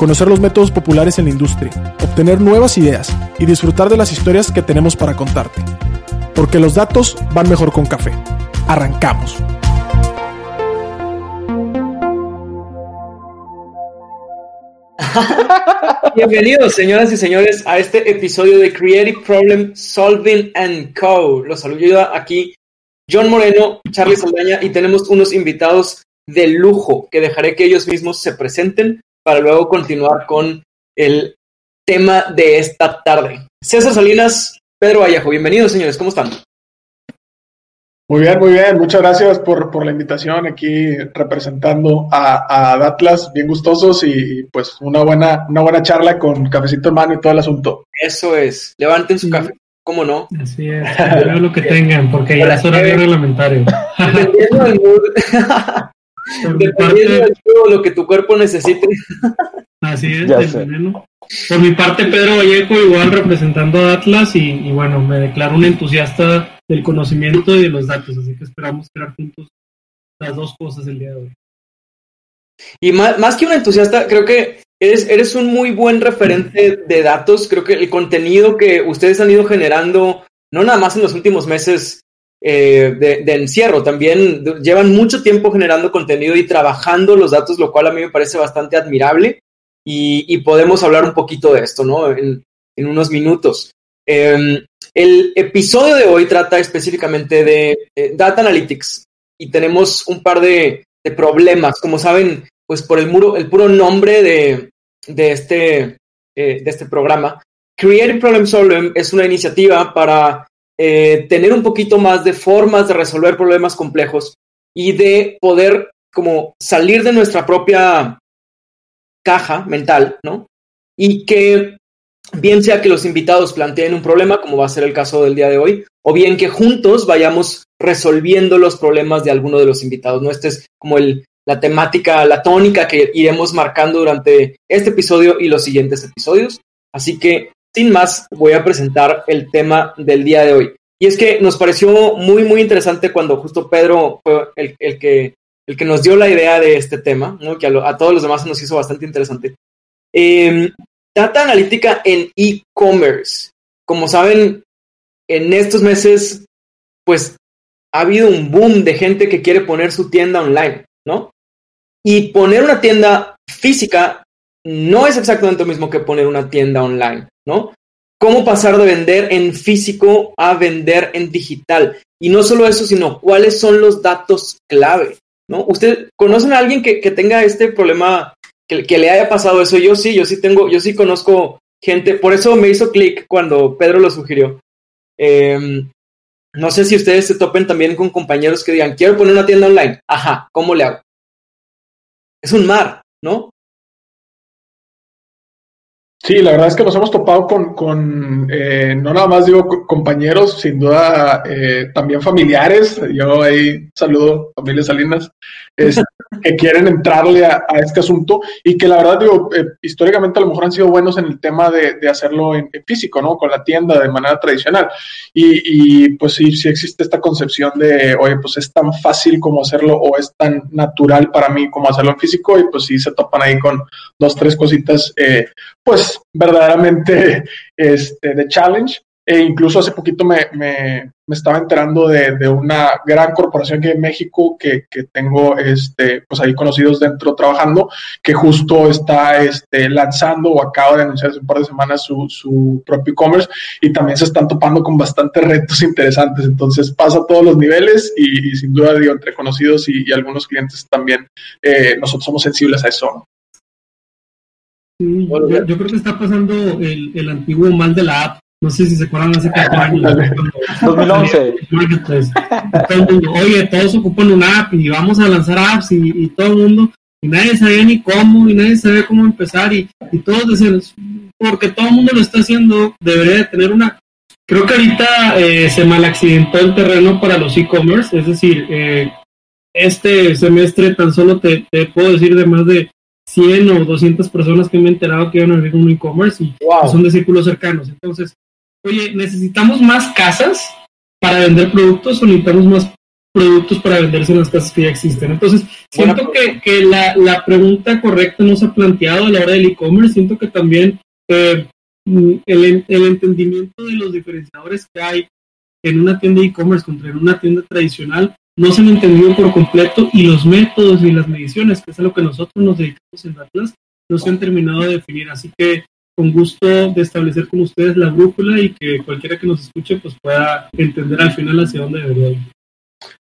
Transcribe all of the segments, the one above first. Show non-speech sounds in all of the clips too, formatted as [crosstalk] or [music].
conocer los métodos populares en la industria, obtener nuevas ideas y disfrutar de las historias que tenemos para contarte. Porque los datos van mejor con café. Arrancamos. [laughs] Bienvenidos, señoras y señores, a este episodio de Creative Problem Solving and Co. Los saludo aquí John Moreno, Charlie Saldaña y tenemos unos invitados de lujo que dejaré que ellos mismos se presenten para luego continuar con el tema de esta tarde. César Salinas, Pedro Vallejo, bienvenidos señores, ¿cómo están? Muy bien, muy bien. Muchas gracias por, por la invitación aquí representando a, a Atlas, bien gustosos y pues una buena, una buena charla con cafecito en mano y todo el asunto. Eso es. Levanten su café, ¿cómo no? Así es. lo que tengan, porque ya es hora de reglamentario. Dependiendo del mood. [laughs] Dependiendo de lo que tu cuerpo necesite. Así es, Por mi parte, Pedro Vallejo, igual representando a Atlas, y, bueno, me declaro un entusiasta del conocimiento y de los datos, así que esperamos crear juntos las dos cosas el día de hoy. Y más, más que un entusiasta, creo que eres, eres un muy buen referente de datos. Creo que el contenido que ustedes han ido generando, no nada más en los últimos meses, eh, de, encierro. También llevan mucho tiempo generando contenido y trabajando los datos, lo cual a mí me parece bastante admirable. Y, podemos hablar un poquito de esto, ¿no? En, unos minutos. Em, el episodio de hoy trata específicamente de Data Analytics y tenemos un par de, problemas. Como saben, pues por el, muro, el puro nombre de, de, este, eh, de este programa, Creative Problem Solving es una iniciativa para eh, tener un poquito más de formas de resolver problemas complejos y de poder como salir de nuestra propia caja mental, ¿no? Y que bien sea que los invitados planteen un problema, como va a ser el caso del día de hoy, o bien que juntos vayamos resolviendo los problemas de alguno de los invitados, ¿no? Esta es como el, la temática, la tónica que iremos marcando durante este episodio y los siguientes episodios. Así que sin más, voy a presentar el tema del día de hoy. Y es que nos pareció muy, muy interesante cuando justo Pedro fue el, que, el que nos dio la idea de este tema, ¿no? que a, todos los demás nos hizo bastante interesante. Em, data analítica en e-commerce. Como saben, en estos meses, pues ha habido un boom de gente que quiere poner su tienda online, ¿no? Y poner una tienda física no es exactamente lo mismo que poner una tienda online, ¿no? ¿Cómo pasar de vender en físico a vender en digital? Y no solo eso, sino cuáles son los datos clave, ¿no? ¿Usted conocen a alguien que, tenga este problema, que, que, le haya pasado eso? Yo sí, yo sí tengo, yo sí conozco gente, por eso me hizo clic cuando Pedro lo sugirió. Em, no sé si ustedes se topen también con compañeros que digan, quiero poner una tienda online. Ajá, ¿cómo le hago? Es un mar, ¿no? Sí, la verdad es que nos hemos topado con, con eh, no nada más digo compañeros, sin duda eh, también familiares. Yo ahí saludo familias Salinas, [laughs] que quieren entrarle a, este asunto y que la verdad digo, eh, históricamente a lo mejor han sido buenos en el tema de, de hacerlo en, físico, ¿no? Con la tienda de manera tradicional. Y, y, pues sí, sí existe esta concepción de, oye, pues es tan fácil como hacerlo o es tan natural para mí como hacerlo en físico y pues sí se topan ahí con dos, tres cositas, pues verdaderamente este, de challenge. E incluso hace poquito me, me, estaba enterando de, una gran corporación que en México que, que, tengo este, pues ahí conocidos dentro trabajando, que justo está este, lanzando o acaba de anunciar hace un par de semanas su, su propio e-commerce y también se están topando con bastantes retos interesantes. Entonces pasa a todos los niveles y, sin duda, digo, entre conocidos y, algunos clientes también, eh, nosotros somos sensibles a eso yo, creo que está pasando el, el, antiguo mal de la app. No sé si se acuerdan hace cuatro años. 2011. Oye, todos ocupan una app y vamos a lanzar apps y, todo el mundo, y nadie sabía ni cómo, y nadie sabía cómo empezar, y, y todos decían, porque todo el mundo lo está haciendo, debería de tener una. creo que ahorita eh, se mal accidentó el terreno para los e-commerce, es decir, eh, este semestre tan solo te, puedo decir de más de 100 o 200 personas que me he enterado que iban a abrir un e-commerce y son de círculos cercanos. Entonces, oye, ¿necesitamos más casas para vender productos o necesitamos más productos para venderse en las casas que ya existen? Entonces, siento que, que la, la, pregunta correcta no se ha planteado a la hora del e-commerce. Siento que también eh, el, el entendimiento de los diferenciadores que hay en una tienda e-commerce contra en una tienda tradicional no se han entendido por completo y los métodos y las mediciones, que es a lo que nosotros nos dedicamos en Atlas, no se han terminado de definir. Así que con gusto de establecer con ustedes la brújula y que cualquiera que nos escuche pues pueda entender al final hacia dónde debería ir.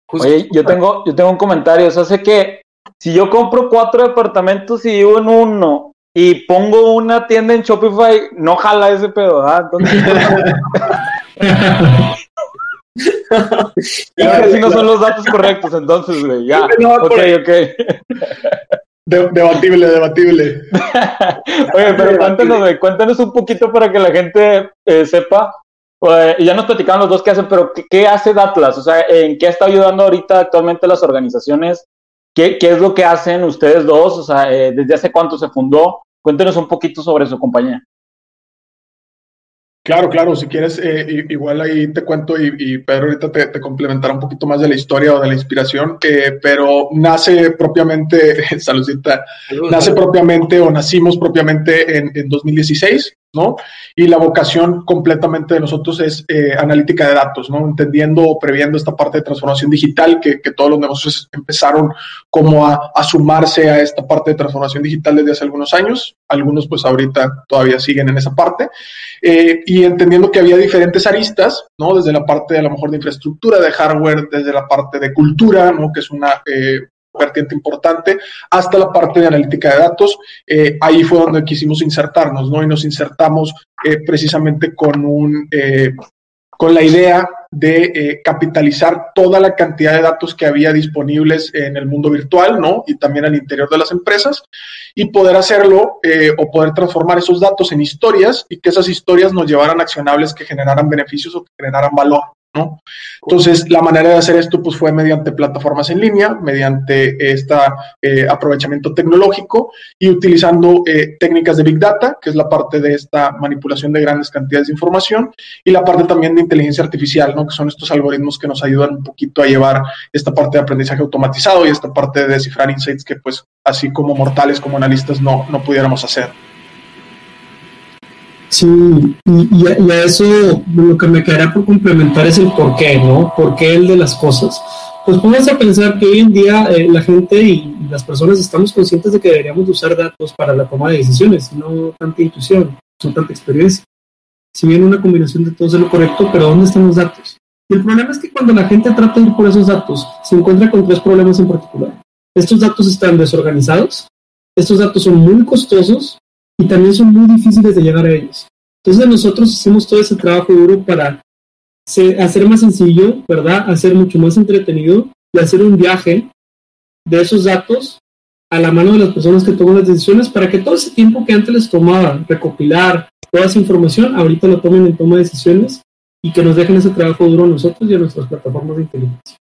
Oye, yo tengo, yo tengo un comentario. O sea, sé que si yo compro cuatro departamentos y vivo en uno y pongo una tienda en Shopify, no jala ese pedo, ¿ah? Entonces... [laughs] [laughs] [laughs] si no son los datos correctos, entonces, güey, ya. ok, ok. [laughs] debatible, debatible. [laughs] Oye, pero cuéntanos, cuéntanos un poquito para que la gente eh, sepa. Pues, ya nos platicaron los dos qué hacen, pero ¿qué, hace Datlas? O sea, ¿en qué está ayudando ahorita actualmente las organizaciones? ¿Qué, qué es lo que hacen ustedes dos? O sea, eh, ¿desde hace cuánto se fundó? Cuéntenos un poquito sobre su compañía. Claro, claro, si quieres, eh, igual ahí te cuento y, Pedro ahorita te, complementará un poquito más de la historia o de la inspiración, eh, pero nace propiamente, [laughs] saludita, nace propiamente o nacimos propiamente en, en 2016, Y la vocación completamente de nosotros es eh, analítica de datos, ¿no? Entendiendo o previendo esta parte de transformación digital que, todos los negocios empezaron como a, sumarse a esta parte de transformación digital desde hace algunos años. Algunos pues ahorita todavía siguen en esa parte. Eh, y entendiendo que había diferentes aristas, ¿no? Desde la parte a lo mejor de infraestructura, de hardware, desde la parte de cultura, ¿no? Que es una, eh, vertiente importante, hasta la parte de analítica de datos. Eh, ahí fue donde quisimos insertarnos, ¿no? Y nos insertamos eh, precisamente con un... Eh, con la idea de capitalizar toda la cantidad de datos que había disponibles en el mundo virtual, ¿no? Y también al interior de las empresas, y poder hacerlo o poder transformar esos datos en historias y que esas historias nos llevaran accionables que generaran beneficios o que generaran valor. Entonces, la manera de hacer esto pues, fue mediante plataformas en línea, mediante este aprovechamiento tecnológico y utilizando eh, técnicas de Big Data, que es la parte de esta manipulación de grandes cantidades de información, y la parte también de inteligencia artificial, ¿no? que son estos algoritmos que nos ayudan un poquito a llevar esta parte de aprendizaje automatizado y esta parte de descifrar insights que pues así como mortales, como analistas, no, no pudiéramos hacer. Sí, y, a, eso lo que me quedaría por complementar es el por qué, ¿no? ¿Por qué el de las cosas? Pues pónganse a pensar que hoy en día eh, la gente y las personas estamos conscientes de que deberíamos usar datos para la toma de decisiones, no tanta intuición, no tanta experiencia. Si bien una combinación de todo es lo correcto, pero ¿dónde están los datos? Y el problema es que cuando la gente trata de ir por esos datos, se encuentra con tres problemas en particular. Estos datos están desorganizados, estos datos son muy costosos y también son muy difíciles de llegar a ellos. Entonces nosotros hicimos todo ese trabajo duro para hacer más sencillo, ¿verdad? Hacer mucho más entretenido y hacer un viaje de esos datos a la mano de las personas que toman las decisiones para que todo ese tiempo que antes les tomaba recopilar toda esa información, ahorita lo tomen en toma de decisiones y que nos dejen ese trabajo duro a nosotros y a nuestras plataformas de inteligencia.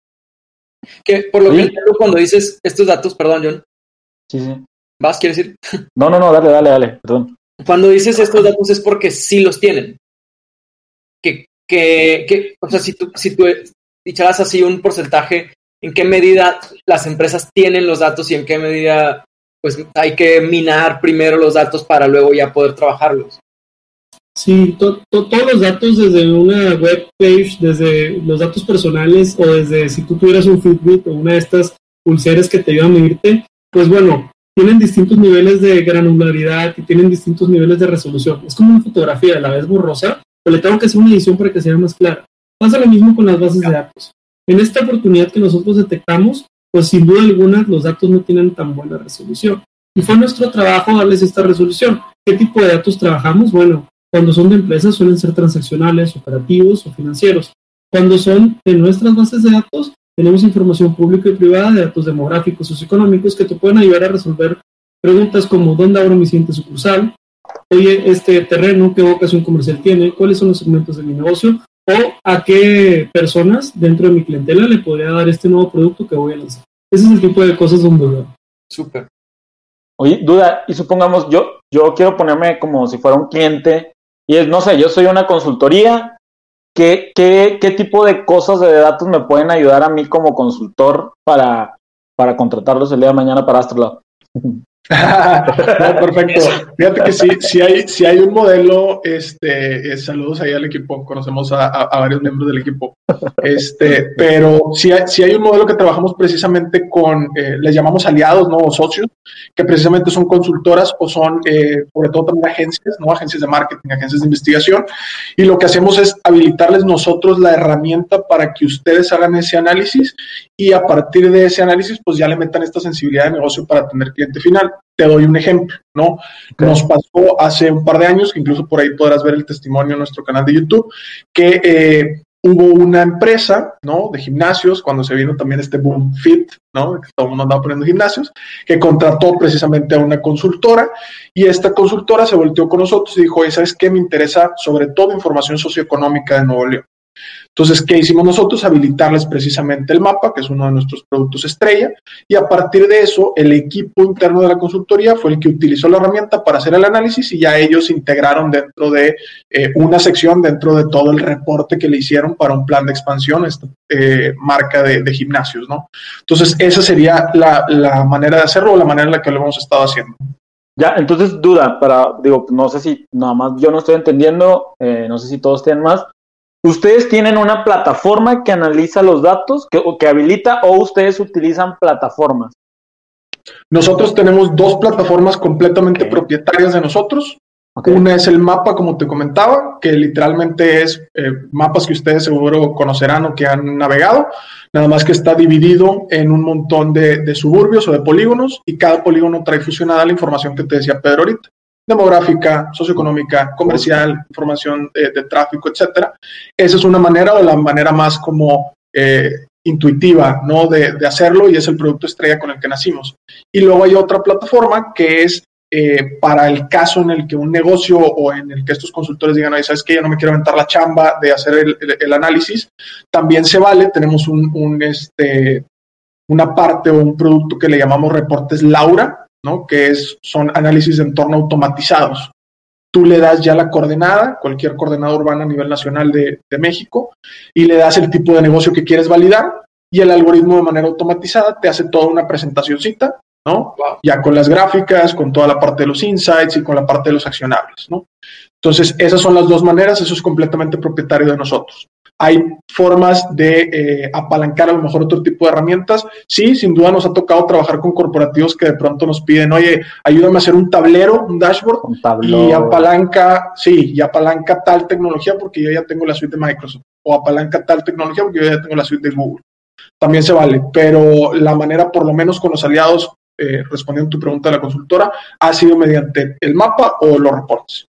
Que por lo que entiendo cuando dices estos datos, perdón, John. Sí, sí. ¿Vas? ¿Quieres decir? [laughs] No, no, no, dale, dale, dale, perdón. Cuando dices estos datos es porque sí los tienen. Que, que, que o sea, si tú, si tú dicharas así un porcentaje, ¿en qué medida las empresas tienen los datos y en qué medida pues hay que minar primero los datos para luego ya poder trabajarlos? Sí, todos los datos desde una web page, desde los datos personales o desde si tú tuvieras un Fitbit o una de estas pulseras que te ayudan a medirte, pues bueno, tienen distintos niveles de granularidad y tienen distintos niveles de resolución. Es como una fotografía, a la vez borrosa, pero le tengo que hacer una edición para que sea más clara. Pasa lo mismo con las bases de datos. En esta oportunidad que nosotros detectamos, pues sin duda alguna los datos no tienen tan buena resolución. Y fue nuestro trabajo darles esta resolución. ¿Qué tipo de datos trabajamos? Bueno, cuando son de empresas suelen ser transaccionales, operativos o financieros. Cuando son de nuestras bases de datos, tenemos información pública y privada de datos demográficos, socioeconómicos que te pueden ayudar a resolver preguntas como ¿dónde abro mi siguiente sucursal? Oye, este terreno, ¿qué vocación comercial tiene? ¿Cuáles son los segmentos de mi negocio? o a qué personas dentro de mi clientela le podría dar este nuevo producto que voy a lanzar. Ese es el tipo de cosas donde veo. Súper. Oye, duda, y supongamos, yo, yo quiero ponerme como si fuera un cliente, y es, no sé, yo soy una consultoría, ¿qué, qué, qué tipo de cosas de datos me pueden ayudar a mí como consultor para, para contratarlos el día de mañana para Astrolab? [laughs] perfecto. Fíjate que sí, sí hay, si hay un modelo, este, eh, saludos ahí al equipo, conocemos a, varios miembros del equipo, este, pero si hay, hay un modelo que trabajamos precisamente con, eh, les llamamos aliados, ¿no? O socios, que precisamente son consultoras o son, eh, sobre todo también agencias, ¿no? Agencias de marketing, agencias de investigación, y lo que hacemos es habilitarles nosotros la herramienta para que ustedes hagan ese análisis y a partir de ese análisis, pues ya le metan esta sensibilidad de negocio para tener cliente final. Te doy un ejemplo, ¿no? Nos pasó hace un par de años, que incluso por ahí podrás ver el testimonio en nuestro canal de YouTube, que eh, hubo una empresa, ¿no? De gimnasios, cuando se vino también este boom fit, ¿no? Que todo el mundo andaba poniendo gimnasios, que contrató precisamente a una consultora y esta consultora se volteó con nosotros y dijo, ¿sabes qué? Me interesa sobre todo información socioeconómica de Nuevo León. Entonces, ¿qué hicimos nosotros? Habilitarles precisamente el mapa, que es uno de nuestros productos estrella, y a partir de eso, el equipo interno de la consultoría fue el que utilizó la herramienta para hacer el análisis y ya ellos integraron dentro de eh, una sección, dentro de todo el reporte que le hicieron para un plan de expansión, esta eh, marca de, gimnasios, ¿no? Entonces, esa sería la, manera de hacerlo o la manera en la que lo hemos estado haciendo. Ya, entonces duda, para, digo, no sé si nada más yo no estoy entendiendo, eh, no sé si todos tienen más, ¿Ustedes tienen una plataforma que analiza los datos, que, que habilita, o ustedes utilizan plataformas? Nosotros tenemos dos plataformas completamente propietarias de nosotros. Una es el mapa, como te comentaba, que literalmente es eh, mapas que ustedes seguro conocerán o que han navegado, nada más que está dividido en un montón de, de suburbios o de polígonos y cada polígono trae fusionada la información que te decía Pedro ahorita demográfica, socioeconómica, comercial, información de, tráfico, etcétera. Esa es una manera o la manera más como eh, intuitiva ¿no? De, hacerlo y es el producto estrella con el que nacimos. Y luego hay otra plataforma que es eh, para el caso en el que un negocio o en el que estos consultores digan, sabes que ya no me quiero aventar la chamba de hacer el, análisis, también se vale. Tenemos un, un, este, una parte o un producto que le llamamos reportes Laura, que es, son análisis de entorno automatizados. Tú le das ya la coordenada, cualquier coordenada urbana a nivel nacional de, México, y le das el tipo de negocio que quieres validar, y el algoritmo de manera automatizada te hace toda una presentacióncita, ¿no? Ya con las gráficas, con toda la parte de los insights y con la parte de los accionables, ¿no? Entonces, esas son las dos maneras, eso es completamente propietario de nosotros. Hay formas de eh, apalancar a lo mejor otro tipo de herramientas. Sí, sin duda nos ha tocado trabajar con corporativos que de pronto nos piden, oye, ayúdame a hacer un tablero, un dashboard, y apalanca, sí, y apalanca tal tecnología porque yo ya tengo la suite de Microsoft, o apalanca tal tecnología porque yo ya tengo la suite de Google. También se vale, pero la manera, por lo menos con los aliados, eh, respondiendo a tu pregunta de la consultora, ha sido mediante el mapa o los reportes.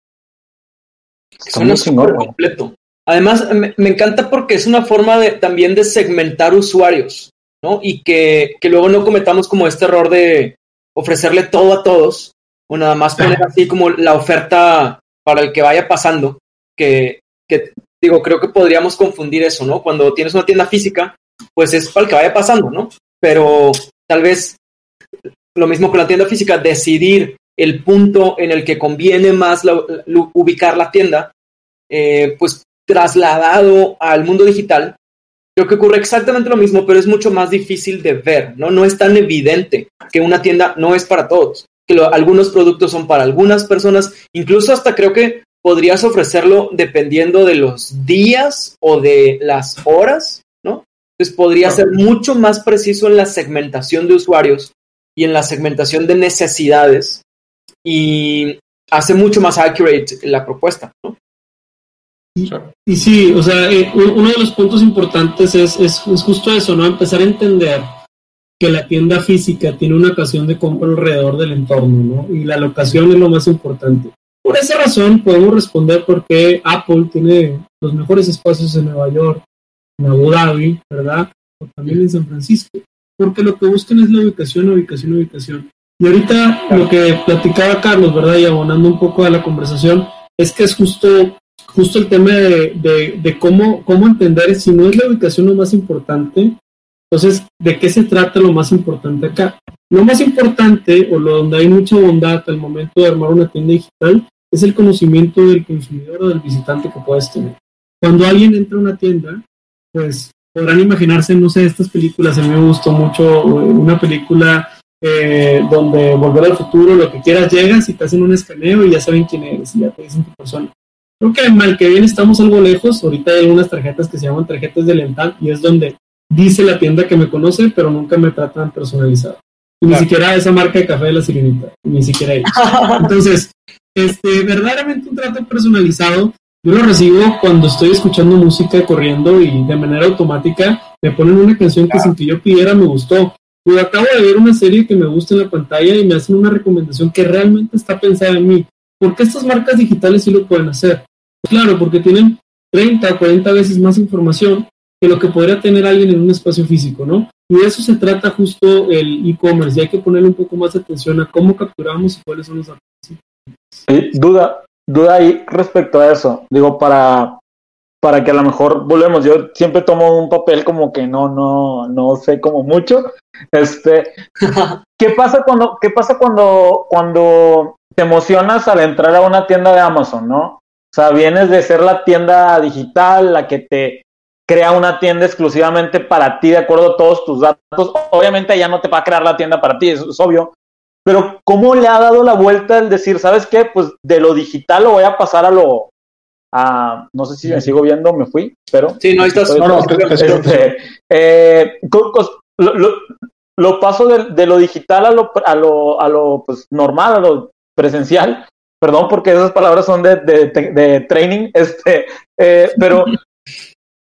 Suena súper completo. Además, me, encanta porque es una forma de, también de segmentar usuarios, ¿no? Y que, luego no cometamos como este error de ofrecerle todo a todos, o nada más poner así como la oferta para el que vaya pasando, que, que digo, creo que podríamos confundir eso, ¿no? Cuando tienes una tienda física, pues es para el que vaya pasando, ¿no? Pero tal vez lo mismo con la tienda física, decidir el punto en el que conviene más ubicar la tienda, eh, pues trasladado al mundo digital, creo que ocurre exactamente lo mismo, pero es mucho más difícil de ver, ¿no? No es tan evidente que una tienda no es para todos, que algunos productos son para algunas personas, incluso hasta creo que podrías ofrecerlo dependiendo de los días o de las horas, ¿no? Entonces podría ser mucho más preciso en la segmentación de usuarios y en la segmentación de necesidades y hace mucho más accurate la propuesta, ¿no? Y, sí, o sea, eh, uno de los puntos importantes es, es, justo eso, ¿no? Empezar a entender que la tienda física tiene una ocasión de compra alrededor del entorno, ¿no? Y la locación es lo más importante. Por esa razón podemos responder por qué Apple tiene los mejores espacios en Nueva York, en Abu Dhabi, ¿verdad? O también en San Francisco. Porque lo que buscan es la ubicación, ubicación, ubicación. Y ahorita lo que platicaba Carlos, ¿verdad? Y abonando un poco a la conversación, es que es justo justo el tema de, de, cómo, cómo entender si no es la ubicación lo más importante, entonces, ¿de qué se trata lo más importante acá? Lo más importante, o lo donde hay mucha bondad al momento de armar una tienda digital, es el conocimiento del consumidor o del visitante que puedes tener. Cuando alguien entra a una tienda, pues podrán imaginarse, no sé, estas películas, a mí me gustó mucho una película eh, donde volver al futuro, lo que quieras, llegas y te hacen un escaneo y ya saben quién eres y ya te dicen tu persona. Creo que mal que bien estamos algo lejos, ahorita hay algunas tarjetas que se llaman tarjetas de lealtad y es donde dice la tienda que me conoce, pero nunca me tratan personalizado. Y ni siquiera esa marca de café de la sirenita, ni siquiera ellos. [laughs] Entonces, este, verdaderamente un trato personalizado, yo lo recibo cuando estoy escuchando música corriendo y de manera automática me ponen una canción que sin que yo pidiera me gustó. Yo acabo de ver una serie que me gusta en la pantalla y me hacen una recomendación que realmente está pensada en mí. ¿Por qué estas marcas digitales sí lo pueden hacer? Claro, porque tienen 30 o 40 veces más información que lo que podría tener alguien en un espacio físico, ¿no? Y de eso se trata justo el e-commerce, y hay que ponerle un poco más de atención a cómo capturamos y cuáles son los datos. duda, duda ahí respecto a eso, digo, para, para que a lo mejor volvemos, yo siempre tomo un papel como que no, no, no sé como mucho, este, [laughs] ¿qué pasa cuando, qué pasa cuando, cuando te emocionas al entrar a una tienda de Amazon, ¿no? O sea, vienes de ser la tienda digital, la que te crea una tienda exclusivamente para ti de acuerdo a todos tus datos. Obviamente ya no te va a crear la tienda para ti, eso es obvio. Pero ¿cómo le ha dado la vuelta el decir, ¿sabes qué? Pues de lo digital lo voy a pasar a lo... A, no sé si me sigo viendo, me fui, pero... Sí, no, estás... No, no, este, eh, lo, lo, paso de, de, lo digital a lo, a lo, a lo pues, normal, a lo presencial. Perdón porque esas palabras son de, de, de training, este, eh, pero [laughs]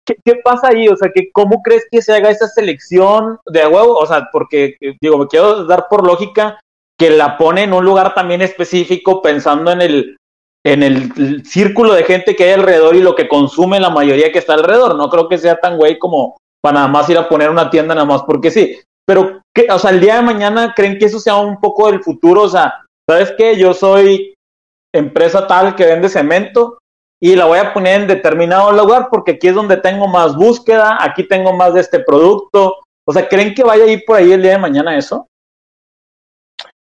¿Qué, pasa ahí? O sea, que ¿cómo crees que se haga esa selección de huevo? O sea, porque, digo, me quiero dar por lógica que la pone en un lugar también específico pensando en el, en el, círculo de gente que hay alrededor y lo que consume la mayoría que está alrededor. No creo que sea tan güey como para nada más ir a poner una tienda nada más porque sí. Pero, ¿qué, o sea, el día de mañana creen que eso sea un poco del futuro. O sea, ¿sabes qué? Yo soy empresa tal que vende cemento y la voy a poner en determinado lugar porque aquí es donde tengo más búsqueda, aquí tengo más de este producto. O sea, ¿creen que vaya a ir por ahí el día de mañana eso?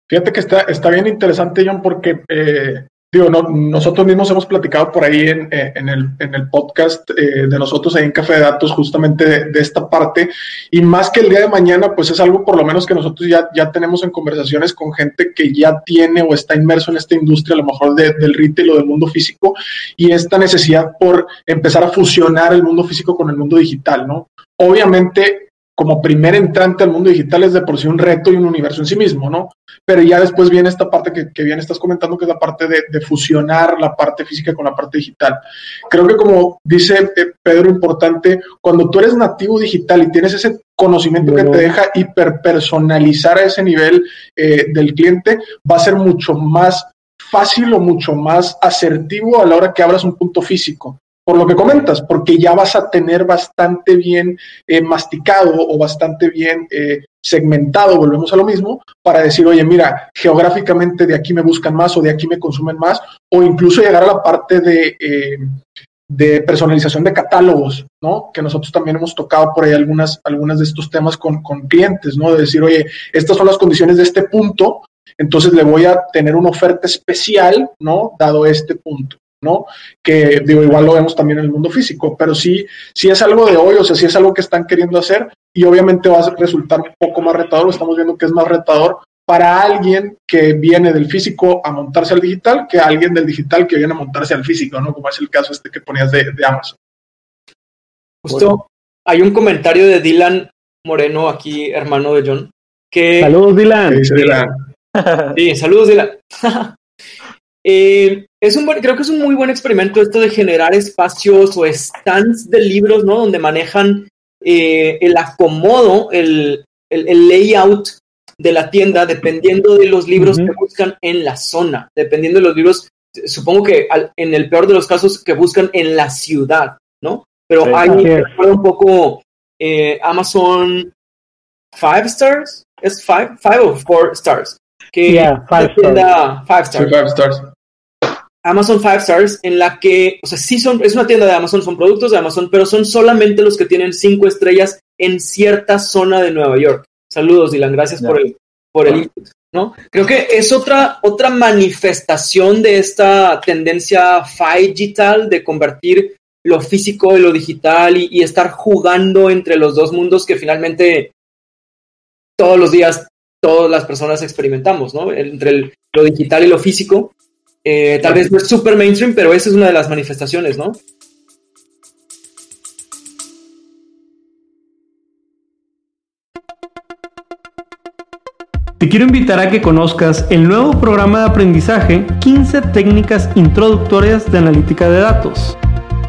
Fíjate que está, está bien interesante, John, porque eh, Nosotros mismos hemos platicado por ahí en, eh, el, podcast eh, de nosotros ahí en Café de Datos justamente de, esta parte y más que el día de mañana, pues es algo por lo menos que nosotros ya tenemos en conversaciones con gente que ya tiene o está inmerso en esta industria, a lo mejor del retail o del mundo físico y esta necesidad por empezar a fusionar el mundo físico con el mundo digital, ¿no? Obviamente como primer entrante al mundo digital es de por sí un reto y un universo en sí mismo, ¿no? Pero ya después viene esta parte que, que bien estás comentando, que es la parte de, fusionar la parte física con la parte digital. Creo que como dice eh, Pedro, importante, cuando tú eres nativo digital y tienes ese conocimiento que te deja hiperpersonalizar a ese nivel eh, del cliente, va a ser mucho más fácil o mucho más asertivo a la hora que abras un punto físico por lo que comentas, porque ya vas a tener bastante bien eh, masticado o bastante bien eh, segmentado, volvemos a lo mismo, para decir, oye, mira, geográficamente de aquí me buscan más o de aquí me consumen más, o incluso llegar a la parte de, eh, de personalización de catálogos, ¿no? Que nosotros también hemos tocado por ahí algunas, algunas de estos temas con, con clientes, ¿no? De decir, oye, estas son las condiciones de este punto, entonces le voy a tener una oferta especial, ¿no? Dado este punto. ¿No? Que digo, igual lo vemos también en el mundo físico, pero sí, sí es algo de hoy, o sea, sí es algo que están queriendo hacer y obviamente va a resultar un poco más retador, estamos viendo que es más retador para alguien que viene del físico a montarse al digital que alguien del digital que viene a montarse al físico, ¿no? Como es el caso este que ponías de, Amazon. Justo hay un comentario de Dylan Moreno aquí, hermano de John, que... Saludos, Dylan. Sí, saludos, Dylan. [laughs] Eh, es un creo que es un muy buen experimento esto de generar espacios o stands de libros, ¿no? Donde manejan eh, el acomodo, el, el, layout de la tienda dependiendo de los libros que buscan en la zona, dependiendo de los libros, supongo que en el peor de los casos que buscan en la ciudad, ¿no? Pero hay un poco eh, Amazon Five Stars, es Five, five o Four Stars, que five, stars. five Stars. five Stars Amazon Five Stars en la que, o sea, sí son, es una tienda de Amazon, son productos de Amazon, pero son solamente los que tienen cinco estrellas en cierta zona de Nueva York. Saludos, Dylan, gracias por el, por el input, ¿no? Creo que es otra, otra manifestación de esta tendencia digital de convertir lo físico y lo digital y, y estar jugando entre los dos mundos que finalmente todos los días todas las personas experimentamos, ¿no? Entre lo digital y lo físico. Eh, tal vez no es súper mainstream, pero esa es una de las manifestaciones, ¿no? Te quiero invitar a que conozcas el nuevo programa de aprendizaje 15 técnicas introductorias de analítica de datos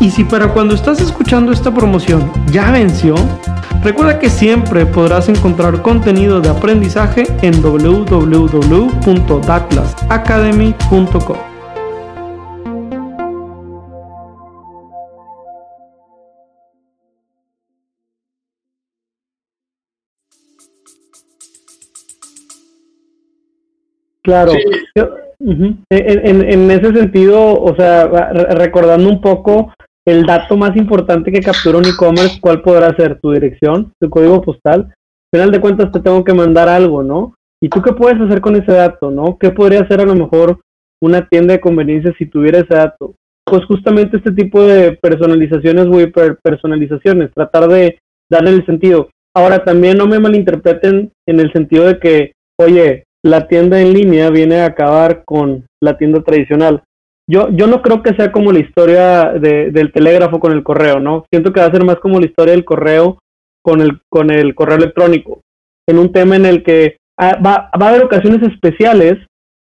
Y si para cuando estás escuchando esta promoción ya venció, recuerda que siempre podrás encontrar contenido de aprendizaje en www.datlasacademy.com. Claro, en, en, ese sentido, o sea, recordando un poco el dato más importante que captura un e-commerce, ¿cuál podrá ser? Tu dirección, tu código postal. Al final de cuentas te tengo que mandar algo, ¿no? ¿Y tú qué puedes hacer con ese dato, no? ¿Qué podría hacer a lo mejor una tienda de conveniencia si tuviera ese dato? Pues justamente este tipo de personalizaciones o personalizaciones, tratar de darle el sentido. Ahora, también no me malinterpreten en el sentido de que, oye, la tienda en línea viene a acabar con la tienda tradicional yo, yo no creo que sea como la historia de, del telégrafo con el correo, ¿no? Siento que va a ser más como la historia del correo con el, con el correo electrónico, en un tema en el que ah, va, va a haber ocasiones especiales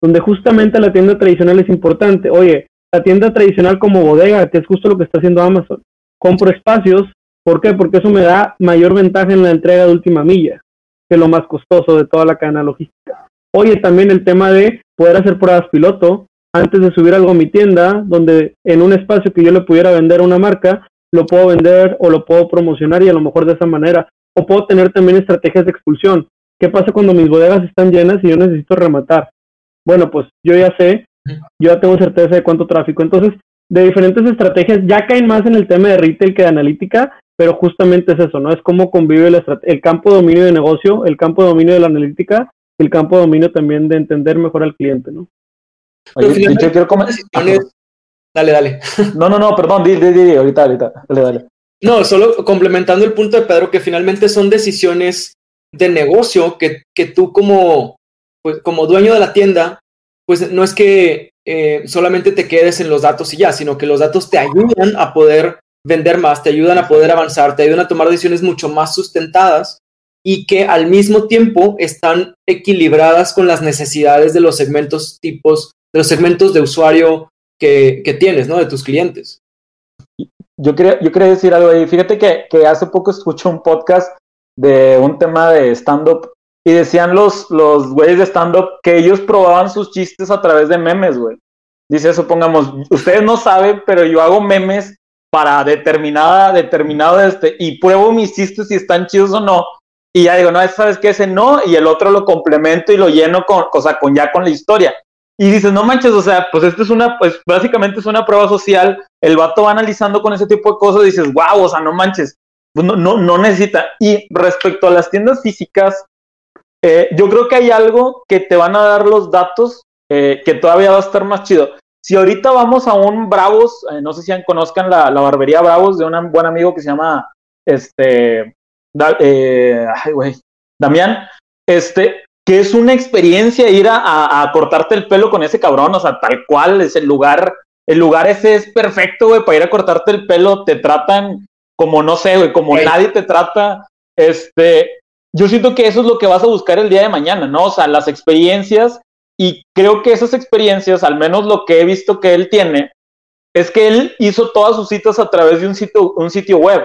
donde justamente la tienda tradicional es importante. Oye, la tienda tradicional como bodega, que es justo lo que está haciendo Amazon. Compro espacios, ¿por qué? Porque eso me da mayor ventaja en la entrega de última milla, que lo más costoso de toda la cadena logística. Oye, también el tema de poder hacer pruebas piloto, antes de subir algo a mi tienda, donde en un espacio que yo le pudiera vender a una marca, lo puedo vender o lo puedo promocionar y a lo mejor de esa manera. O puedo tener también estrategias de expulsión. ¿Qué pasa cuando mis bodegas están llenas y yo necesito rematar? Bueno, pues yo ya sé, yo ya tengo certeza de cuánto tráfico. Entonces, de diferentes estrategias, ya caen más en el tema de retail que de analítica, pero justamente es eso, ¿no? Es cómo convive el, campo de dominio de negocio, el campo de dominio de la analítica, el campo de dominio también de entender mejor al cliente, ¿no? Yo quiero Dale, dale. [laughs] No, no, no, perdón, di, di, di, ahorita, ahorita, dale, dale. No, solo complementando el punto de Pedro, que finalmente son decisiones de negocio que, que tú como, pues, como dueño de la tienda, pues no es que eh, solamente te quedes en los datos y ya, sino que los datos te ayudan a poder vender más, te ayudan a poder avanzar, te ayudan a tomar decisiones mucho más sustentadas y que al mismo tiempo están equilibradas con las necesidades de los segmentos tipos de los segmentos de usuario que, tienes, ¿no? De tus clientes. Yo quería, yo quería decir algo ahí. Fíjate que, que hace poco escuché un podcast de un tema de stand-up y decían los, los güeyes de stand-up que ellos probaban sus chistes a través de memes, güey. Dice, supongamos, ustedes no saben, pero yo hago memes para determinada, determinado este, y pruebo mis chistes si están chidos o no. Y ya digo, no, sabes que ese no, y el otro lo complemento y lo lleno con, o sea, con ya con la historia. Y dices, no manches, o sea, pues esto es una, pues básicamente es una prueba social. El vato va analizando con ese tipo de cosas dices, wow, o sea, no manches, pues no, no, no necesita. Y respecto a las tiendas físicas, eh, yo creo que hay algo que te van a dar los datos eh, que todavía va a estar más chido. Si ahorita vamos a un Bravos, eh, no sé si conozcan la, la, barbería Bravos de un buen amigo que se llama, este, ay, güey, Damián, este, que es una experiencia ir a, cortarte el pelo con ese cabrón, o sea, tal cual, es el lugar, el lugar ese es perfecto, güey, para ir a cortarte el pelo, te tratan como, no sé, güey, como nadie te trata, este, yo siento que eso es lo que vas a buscar el día de mañana, ¿no? O sea, las experiencias, y creo que esas experiencias, al menos lo que he visto que él tiene, es que él hizo todas sus citas a través de un sitio, un sitio web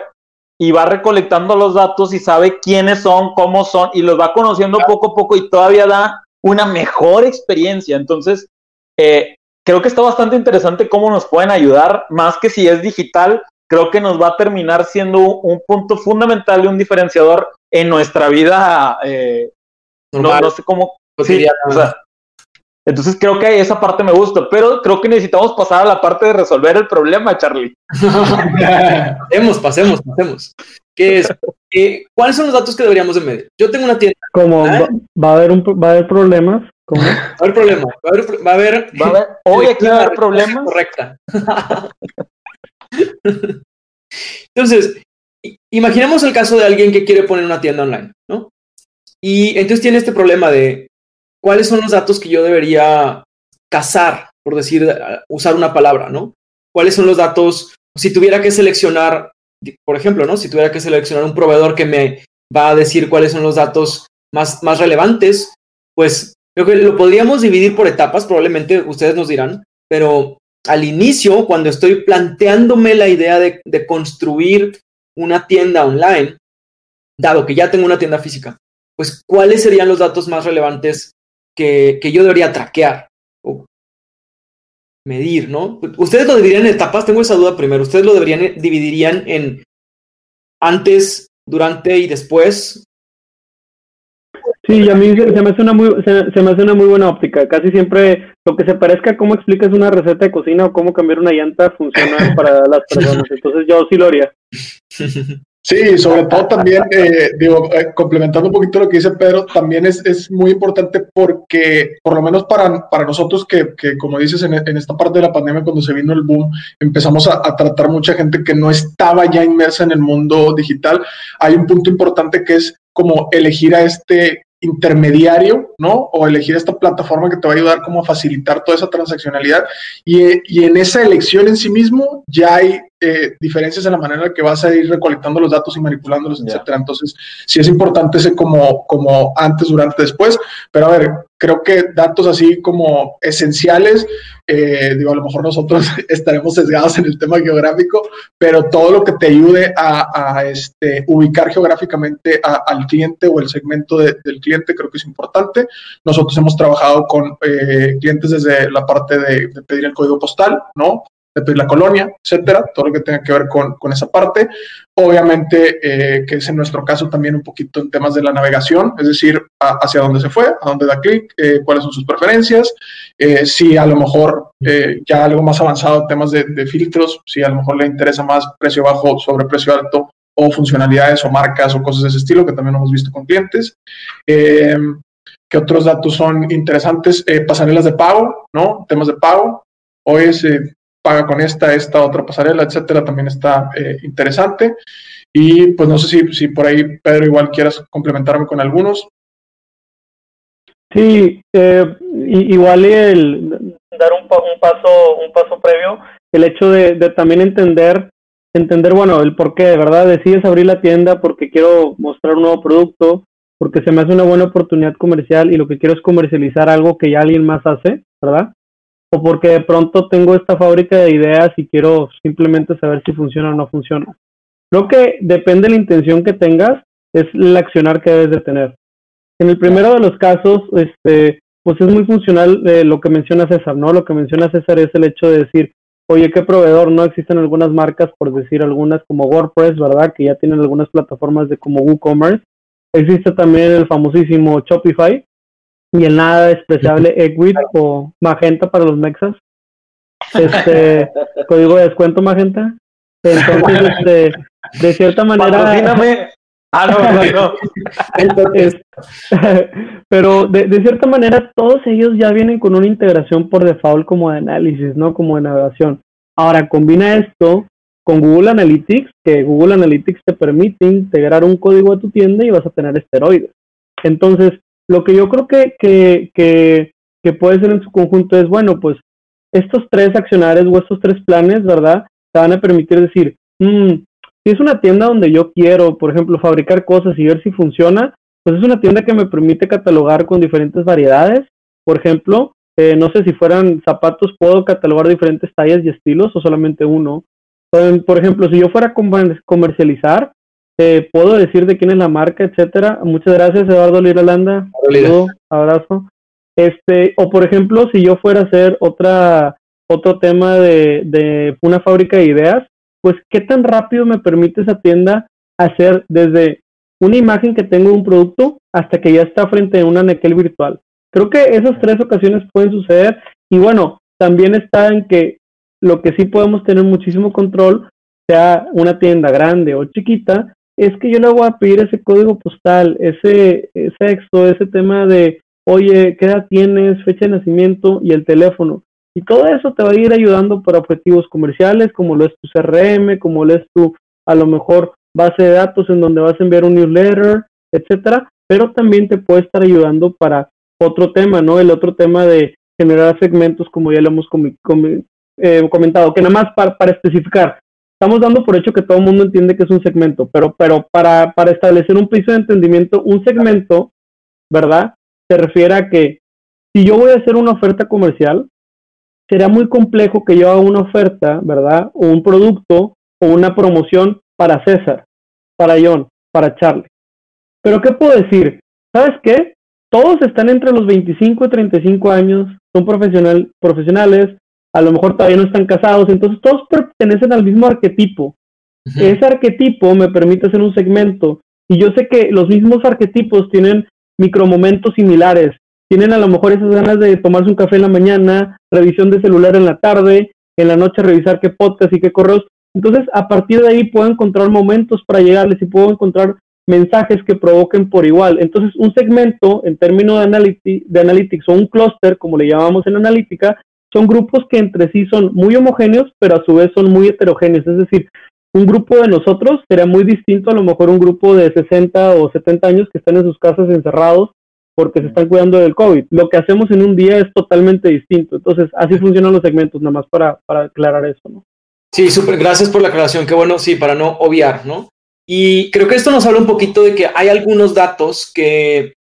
y va recolectando los datos y sabe quiénes son, cómo son y los va conociendo poco a poco y todavía da una mejor experiencia. Entonces, eh, creo que está bastante interesante cómo nos pueden ayudar, más que si es digital, creo que nos va a terminar siendo un punto fundamental y un diferenciador en nuestra vida. Eh, no, sé cómo. Sí, entonces creo que esa parte me gusta, pero creo que necesitamos pasar a la parte de resolver el problema, Charlie. [laughs] pasemos, pasemos, pasemos. ¿Qué es? Eh, ¿Cuáles son los datos que deberíamos de medir? Yo tengo una tienda. Como ¿Ah? va, a haber un, va a haber problemas. ¿Cómo? Va a haber problemas. Va a haber, va a haber, ¿Va a haber hoy aquí va a haber problemas. Correcta. [laughs] Entonces, imaginemos el caso de alguien que quiere poner una tienda online, ¿no? Y entonces tiene este problema de cuáles son los datos que yo debería cazar, por decir, usar una palabra, ¿no? ¿Cuáles son los datos, si tuviera que seleccionar, por ejemplo, ¿no? Si tuviera que seleccionar un proveedor que me va a decir cuáles son los datos más, más relevantes, pues creo que lo podríamos dividir por etapas, probablemente ustedes nos dirán, pero al inicio, cuando estoy planteándome la idea de, de construir una tienda online, dado que ya tengo una tienda física, pues cuáles serían los datos más relevantes que, yo debería traquear o medir, ¿no? Ustedes lo dividirían en etapas, tengo esa duda primero. Ustedes lo deberían, dividirían en antes, durante y después. Sí, a mí se, me hace una muy, se, me hace una muy buena óptica. Casi siempre lo que se parezca a cómo explicas una receta de cocina o cómo cambiar una llanta funciona [laughs] para las personas. Entonces yo sí lo haría. [laughs] Sí, sobre todo también, eh, digo, eh, complementando un poquito lo que dice Pedro, también es, es muy importante porque, por lo menos para, para nosotros que, que como dices, en, en, esta parte de la pandemia, cuando se vino el boom, empezamos a, a, tratar mucha gente que no estaba ya inmersa en el mundo digital. Hay un punto importante que es como elegir a este intermediario, ¿no? O elegir esta plataforma que te va a ayudar como a facilitar toda esa transaccionalidad. Y, y en esa elección en sí mismo ya hay eh, diferencias en la manera en que vas a ir recolectando los datos y manipulándolos, etcétera. Entonces, sí es importante ese como, como antes, durante, después. Pero a ver, creo que datos así como esenciales, eh, digo, a lo mejor nosotros [laughs] estaremos sesgados en el tema geográfico, pero todo lo que te ayude a, este, ubicar geográficamente al cliente o el segmento de, del cliente, creo que es importante. Nosotros hemos trabajado con eh, clientes desde la parte de pedir el código postal, ¿no? La colonia, etcétera, todo lo que tenga que ver con, con esa parte. Obviamente, eh, que es en nuestro caso también un poquito en temas de la navegación, es decir, hacia dónde se fue, a dónde da clic, eh, cuáles son sus preferencias, eh, si a lo mejor ya algo más avanzado temas de, de, filtros, si a lo mejor le interesa más precio bajo sobre precio alto o funcionalidades o marcas o cosas de ese estilo, que también hemos visto con clientes. ¿Qué otros datos son interesantes? pasarelas de pago, ¿no? Temas de pago. Hoy es paga con esta, esta otra pasarela, etcétera, también está eh, interesante. Y pues no sé si, si por ahí, Pedro, igual quieras complementarme con algunos. Sí, eh, igual el dar un, paso un paso previo, el hecho de, de, también entender entender bueno el por qué, ¿verdad? Decides abrir la tienda porque quiero mostrar un nuevo producto, porque se me hace una buena oportunidad comercial y lo que quiero es comercializar algo que ya alguien más hace, ¿verdad? O porque de pronto tengo esta fábrica de ideas y quiero simplemente saber si funciona o no funciona. Creo que depende de la intención que tengas, es el accionar que debes de tener. En el primero de los casos, este, pues es muy funcional eh, lo que menciona César, ¿no? Lo que menciona César es el hecho de decir, oye, ¿qué proveedor? No existen algunas marcas, por decir algunas como WordPress, ¿verdad? Que ya tienen algunas plataformas de como WooCommerce. Existe también el famosísimo Shopify, y el nada despreciable [laughs] Equid o Magenta para los mexas. Este [laughs] código de descuento Magenta. Entonces, este, de cierta manera. Ah, no, no, [laughs] Entonces, pero de, de, cierta manera, todos ellos ya vienen con una integración por default como de análisis, ¿no? Como de navegación. Ahora, combina esto con Google Analytics, que Google Analytics te permite integrar un código de tu tienda y vas a tener esteroides. Entonces, lo que yo creo que, que, que, que puede ser en su conjunto es, bueno, pues estos tres accionarios o estos tres planes, ¿verdad? Te van a permitir decir, mmm, si es una tienda donde yo quiero, por ejemplo, fabricar cosas y ver si funciona, pues es una tienda que me permite catalogar con diferentes variedades, por ejemplo, Eh, no sé si fueran zapatos, puedo catalogar diferentes tallas y estilos o solamente uno. Por ejemplo, si yo fuera a comercializar, eh, puedo decir de quién es la marca, etcétera. Muchas gracias, Eduardo Liralanda. Un abrazo. Este, o por ejemplo, si yo fuera a hacer otra, otro tema de, de una fábrica de ideas, pues qué tan rápido me permite esa tienda hacer desde una imagen que tengo de un producto hasta que ya está frente a una nequel virtual. Creo que esas tres ocasiones pueden suceder y bueno, también está en que lo que sí podemos tener muchísimo control, sea una tienda grande o chiquita, es que yo le voy a pedir ese código postal, ese sexo, ese tema de, oye, ¿qué edad tienes, fecha de nacimiento y el teléfono? Y todo eso te va a ir ayudando para objetivos comerciales, como lo es tu CRM, como lo es tu, a lo mejor, base de datos en donde vas a enviar un newsletter, etcétera, pero también te puede estar ayudando para otro tema, ¿no? El otro tema de generar segmentos, como ya lo hemos eh, comentado, que nada más para, para especificar, estamos dando por hecho que todo el mundo entiende que es un segmento, pero, pero para, para establecer un piso de entendimiento, un segmento, ¿verdad? Se refiere a que si yo voy a hacer una oferta comercial, será muy complejo que yo haga una oferta, ¿verdad? O un producto o una promoción para César, para John, para Charlie. Pero ¿qué puedo decir? ¿Sabes qué? Todos están entre los 25 y 35 años, son profesional, profesionales, a lo mejor todavía no están casados, entonces todos pertenecen al mismo arquetipo. Ese arquetipo me permite hacer un segmento y yo sé que los mismos arquetipos tienen micromomentos similares, tienen a lo mejor esas ganas de tomarse un café en la mañana, revisión de celular en la tarde, en la noche revisar qué podcast y qué correos. Entonces, a partir de ahí puedo encontrar momentos para llegarles y puedo encontrar mensajes que provoquen por igual. Entonces, un segmento en términos de, de analytics o un clúster, como le llamamos en analítica, son grupos que entre sí son muy homogéneos, pero a su vez son muy heterogéneos. Es decir, un grupo de nosotros será muy distinto a lo mejor un grupo de 60 o 70 años que están en sus casas encerrados porque se están cuidando del COVID. Lo que hacemos en un día es totalmente distinto. Entonces, así funcionan los segmentos, nada más para, para aclarar eso, ¿no? Sí, súper, gracias por la aclaración. Qué bueno, sí, para no obviar, ¿no? Y creo que esto nos habla un poquito de que hay algunos datos que,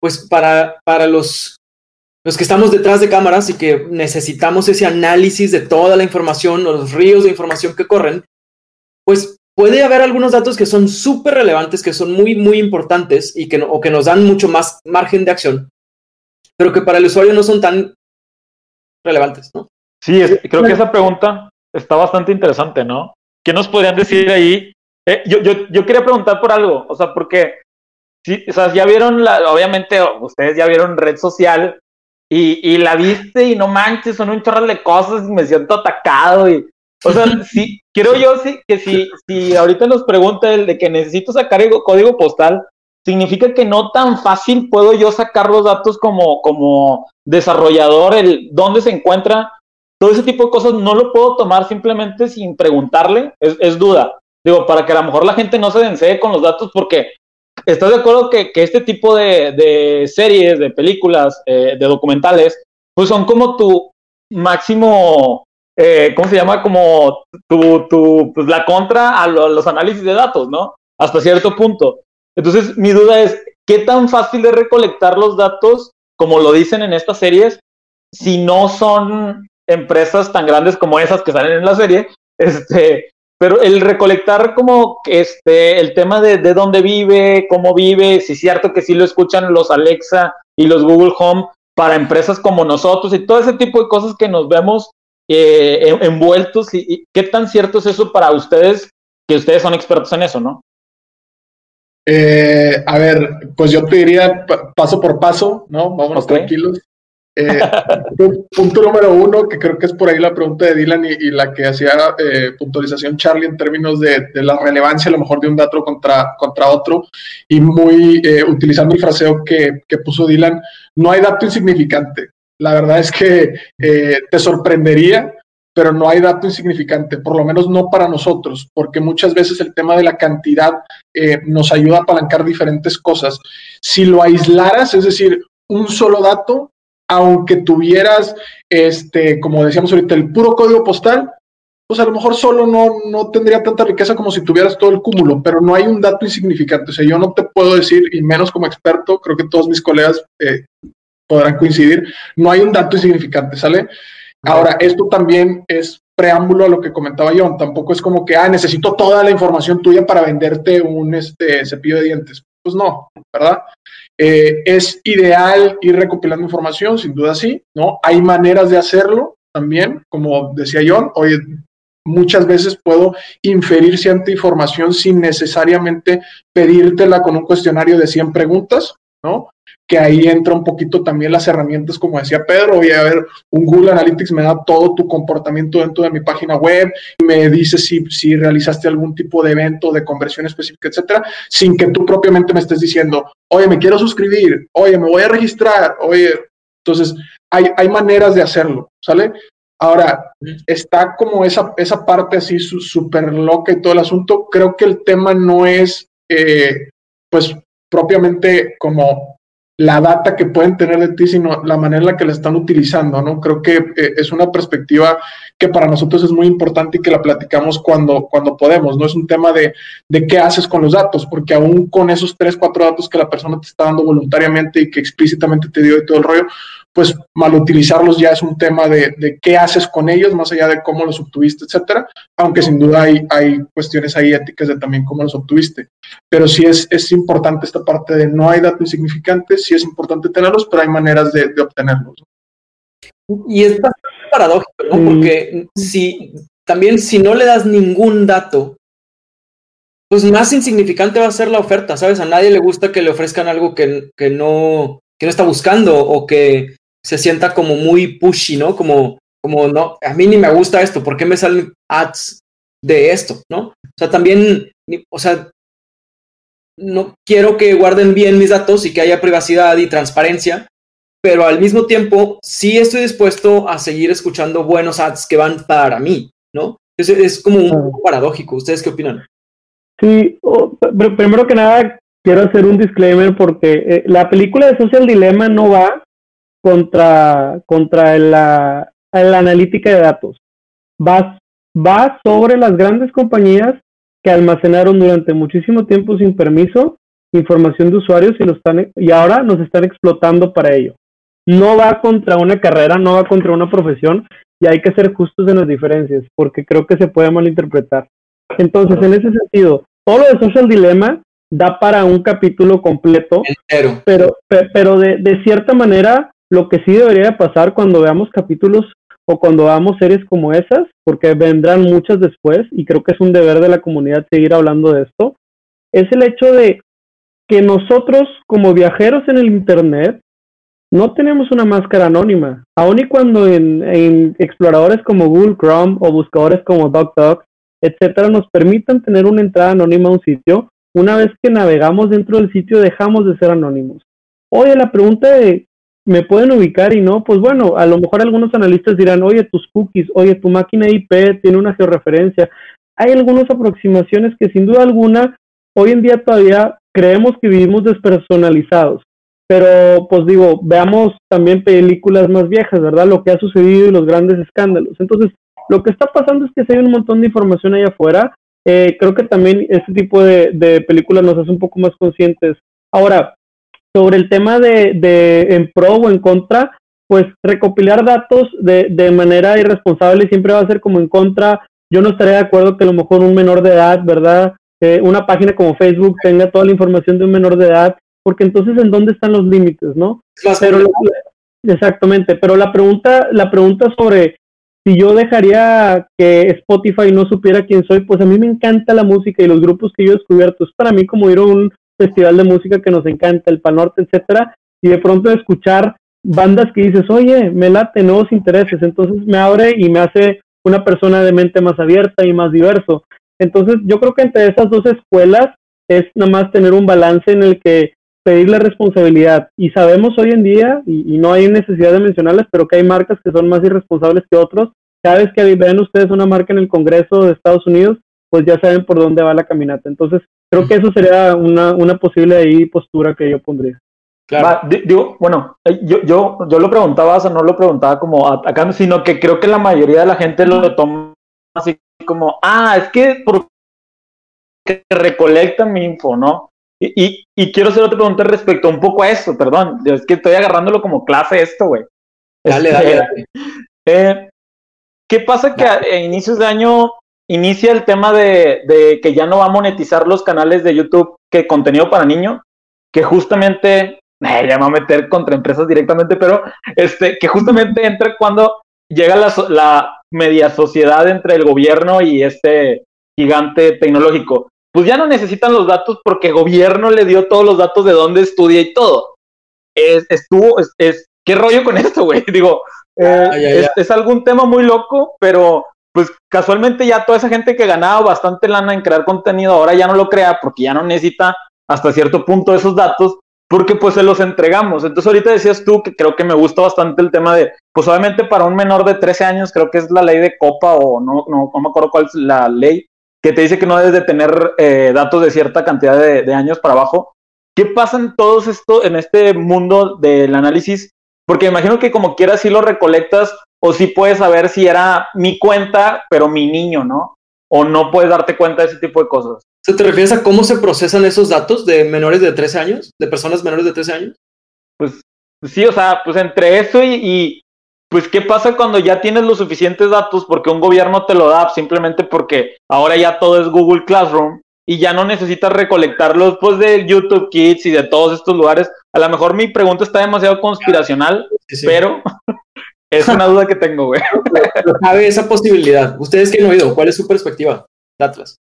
pues, para, para los, los que estamos detrás de cámaras y que necesitamos ese análisis de toda la información, los ríos de información que corren, pues puede haber algunos datos que son súper relevantes, que son muy, muy importantes y que, o que nos dan mucho más margen de acción, pero que para el usuario no son tan relevantes. Sí, creo que esa pregunta está bastante interesante, ¿no? ¿Qué nos podrían decir ahí? Eh, yo, yo, yo, quería preguntar por algo, o sea, porque, sí, o sea, ya vieron, la, obviamente, ustedes ya vieron red social y, y la viste y no manches, son un chorro de cosas y me siento atacado y, o sea, [laughs] sí, creo yo sí, que si, si ahorita nos pregunta el de que necesito sacar el código postal, significa que no tan fácil puedo yo sacar los datos como, como desarrollador, el dónde se encuentra, todo ese tipo de cosas no lo puedo tomar simplemente sin preguntarle, es, duda. Digo, para que a lo mejor la gente no se densee con los datos, porque estás de acuerdo que, este tipo de, series, de películas, eh, de documentales, pues son como tu máximo eh, ¿cómo se llama? Como tu, tu, pues la contra a, los análisis de datos, ¿no? Hasta cierto punto. Entonces, mi duda es, ¿qué tan fácil es recolectar los datos, como lo dicen en estas series, si no son empresas tan grandes como esas que salen en la serie? [laughs] Este, pero el recolectar como este, el tema de, de dónde vive, cómo vive, si es cierto que sí lo escuchan los Alexa y los Google Home para empresas como nosotros y todo ese tipo de cosas que nos vemos eh, envueltos y, qué tan cierto es eso para ustedes que ustedes son expertos en eso, ¿no? Eh, a ver, pues yo te diría paso por paso, ¿no? Vámonos tranquilos. Eh, punto número uno, que creo que es por ahí la pregunta de Dylan y, la que hacía puntualización Charlie en términos de, la relevancia a lo mejor de un dato contra, contra otro, y muy utilizando el fraseo que, que, puso Dylan, no hay dato insignificante la verdad es que eh, te sorprendería, pero no hay dato insignificante, por lo menos no para nosotros, porque muchas veces el tema de la cantidad eh, nos ayuda a apalancar diferentes cosas. Si lo aislaras, es decir, un solo dato, aunque tuvieras, este, como decíamos ahorita, el puro código postal, pues a lo mejor solo no, no tendría tanta riqueza como si tuvieras todo el cúmulo, pero no hay un dato insignificante. O sea, yo no te puedo decir, y menos como experto, creo que todos mis colegas eh, podrán coincidir. No hay un dato insignificante, ¿sale? Ahora, esto también es preámbulo a lo que comentaba John. Tampoco es como que, ah, necesito toda la información tuya para venderte un este, cepillo de dientes. Pues no, ¿verdad? Eh, es ideal ir recopilando información, sin duda sí, ¿no? Hay maneras de hacerlo también, como decía John, oye, muchas veces puedo inferir cierta información sin necesariamente pedírtela con un cuestionario de 100 preguntas, ¿no? Que ahí entra un poquito también las herramientas, como decía Pedro, oye, a ver, un Google Analytics me da todo tu comportamiento dentro de mi página web, me dice si, si realizaste algún tipo de evento, de conversión específica, etcétera, sin que tú propiamente me estés diciendo, oye, me quiero suscribir, oye, me voy a registrar, oye, entonces hay, hay maneras de hacerlo, ¿sale? Ahora, está como esa, esa parte así súper loca y todo el asunto. Creo que el tema no es, eh, pues, propiamente como la data que pueden tener de ti, sino la manera en la que la están utilizando, ¿no? Creo que eh, es una perspectiva que para nosotros es muy importante y que la platicamos cuando, cuando podemos, no es un tema de, de qué haces con los datos, porque aún con esos tres, cuatro datos que la persona te está dando voluntariamente y que explícitamente te dio y todo el rollo, pues mal utilizarlos ya es un tema de, qué haces con ellos, más allá de cómo los obtuviste, etcétera, aunque sin duda hay, hay cuestiones ahí éticas de también cómo los obtuviste. Pero sí es, es importante esta parte de no hay datos insignificantes, sí es importante tenerlos, pero hay maneras de, obtenerlos. Y es bastante paradójico, ¿no? Mm. Porque si también si no le das ningún dato, pues más insignificante va a ser la oferta, ¿sabes? A nadie le gusta que le ofrezcan algo que, que no, que no está buscando o que se sienta como muy pushy, ¿no? Como, como, no, a mí ni me gusta esto, ¿por qué me salen ads de esto, ¿no? O sea, también, o sea, no quiero que guarden bien mis datos y que haya privacidad y transparencia, pero al mismo tiempo sí estoy dispuesto a seguir escuchando buenos ads que van para mí, ¿no? Es, es como un poco paradójico. ¿Ustedes qué opinan? Sí, primero que nada quiero hacer un disclaimer porque eh, la película de Social Dilemma no va contra, contra la, la analítica de datos. Va, va sobre las grandes compañías que almacenaron durante muchísimo tiempo sin permiso información de usuarios y, lo están, y ahora nos están explotando para ello. No va contra una carrera, no va contra una profesión y hay que ser justos en las diferencias porque creo que se puede malinterpretar. Entonces, en ese sentido, todo lo de Social Dilemma da para un capítulo completo, pero, pero de, de cierta manera lo que sí debería pasar cuando veamos capítulos o cuando veamos series como esas, porque vendrán muchas después y creo que es un deber de la comunidad seguir hablando de esto, es el hecho de que nosotros como viajeros en el Internet no tenemos una máscara anónima, aun y cuando en, exploradores como Google Chrome o buscadores como DuckDuck, etcétera, nos permitan tener una entrada anónima a un sitio, una vez que navegamos dentro del sitio dejamos de ser anónimos. Oye, la pregunta de me pueden ubicar y no, pues bueno, a lo mejor algunos analistas dirán, oye, tus cookies, oye, tu máquina IP tiene una georreferencia. Hay algunas aproximaciones que sin duda alguna, hoy en día todavía creemos que vivimos despersonalizados. Pero, pues digo, veamos también películas más viejas, ¿verdad? Lo que ha sucedido y los grandes escándalos. Entonces, lo que está pasando es que si hay un montón de información ahí afuera. Eh, creo que también este tipo de, de películas nos hace un poco más conscientes. Ahora, sobre el tema de, de en pro o en contra, pues recopilar datos de, de manera irresponsable siempre va a ser como en contra. Yo no estaría de acuerdo que a lo mejor un menor de edad, ¿verdad? Eh, una página como Facebook tenga toda la información de un menor de edad, porque entonces en dónde están los límites, ¿no? Pero exactamente, pero la pregunta, la pregunta sobre si yo dejaría que Spotify no supiera quién soy, pues a mí me encanta la música y los grupos que yo he descubierto. Es para mí como ir a un festival de música que nos encanta, el Panorte, etcétera, y de pronto escuchar bandas que dices, oye, me late nuevos intereses, entonces me abre y me hace una persona de mente más abierta y más diverso. Entonces, yo creo que entre esas dos escuelas es nada más tener un balance en el que pedir la responsabilidad. Y sabemos hoy en día, y, no hay necesidad de mencionarles, pero que hay marcas que son más irresponsables que otros. Cada vez que vean ustedes una marca en el Congreso de Estados Unidos, pues ya saben por dónde va la caminata. Entonces, creo que eso sería una, una posible ahí postura que yo pondría. Claro. digo, bueno, eh, yo, yo, yo lo preguntaba, o sea, no lo preguntaba como acá, sino que creo que la mayoría de la gente lo toma así como, ah, es que porque recolectan mi info, ¿no? Y, y, quiero hacer otra pregunta respecto un poco a eso, perdón. Es que estoy agarrándolo como clase esto, güey. Dale, dale, dale. Eh, ¿Qué pasa que a, inicios de año inicia el tema de, de, que ya no va a monetizar los canales de YouTube que contenido para niños? Que justamente, [laughs] eh, ya va a meter contra empresas directamente, pero este, que justamente entra cuando llega la, la media sociedad entre el gobierno y este gigante tecnológico pues ya no necesitan los datos porque el gobierno le dio todos los datos de dónde estudia y todo. Es, estuvo, es, ¿qué rollo con [laughs] esto, güey? Digo, eh, Es, algún tema muy loco, pero pues casualmente ya toda esa gente que ganaba bastante lana en crear contenido ahora ya no lo crea porque ya no necesita hasta cierto punto esos datos porque pues se los entregamos. Entonces ahorita decías tú que creo que me gusta bastante el tema de, pues obviamente para un menor de 13 años creo que es la ley de copa o no, no, no me acuerdo cuál es la ley, que te dice que no debes de tener eh, datos de cierta cantidad de, años para abajo. ¿Qué pasa en todo esto, en este mundo del análisis? Porque imagino que como quieras si lo recolectas o si puedes saber si era mi cuenta, pero mi niño, ¿no? O no puedes darte cuenta de ese tipo de cosas. ¿Se te refieres a cómo se procesan esos datos de menores de 13 años? ¿De personas menores de 13 años? Pues sí, o sea, pues entre eso y pues, ¿qué pasa cuando ya tienes los suficientes datos porque un gobierno te lo da simplemente porque ahora ya todo es Google Classroom y ya no necesitas recolectarlos pues de YouTube Kids y de todos estos lugares? A lo mejor mi pregunta está demasiado conspiracional, pero es una duda que tengo, güey. Cabe esa posibilidad. ¿Ustedes qué han oído? ¿Cuál es su perspectiva Atlas?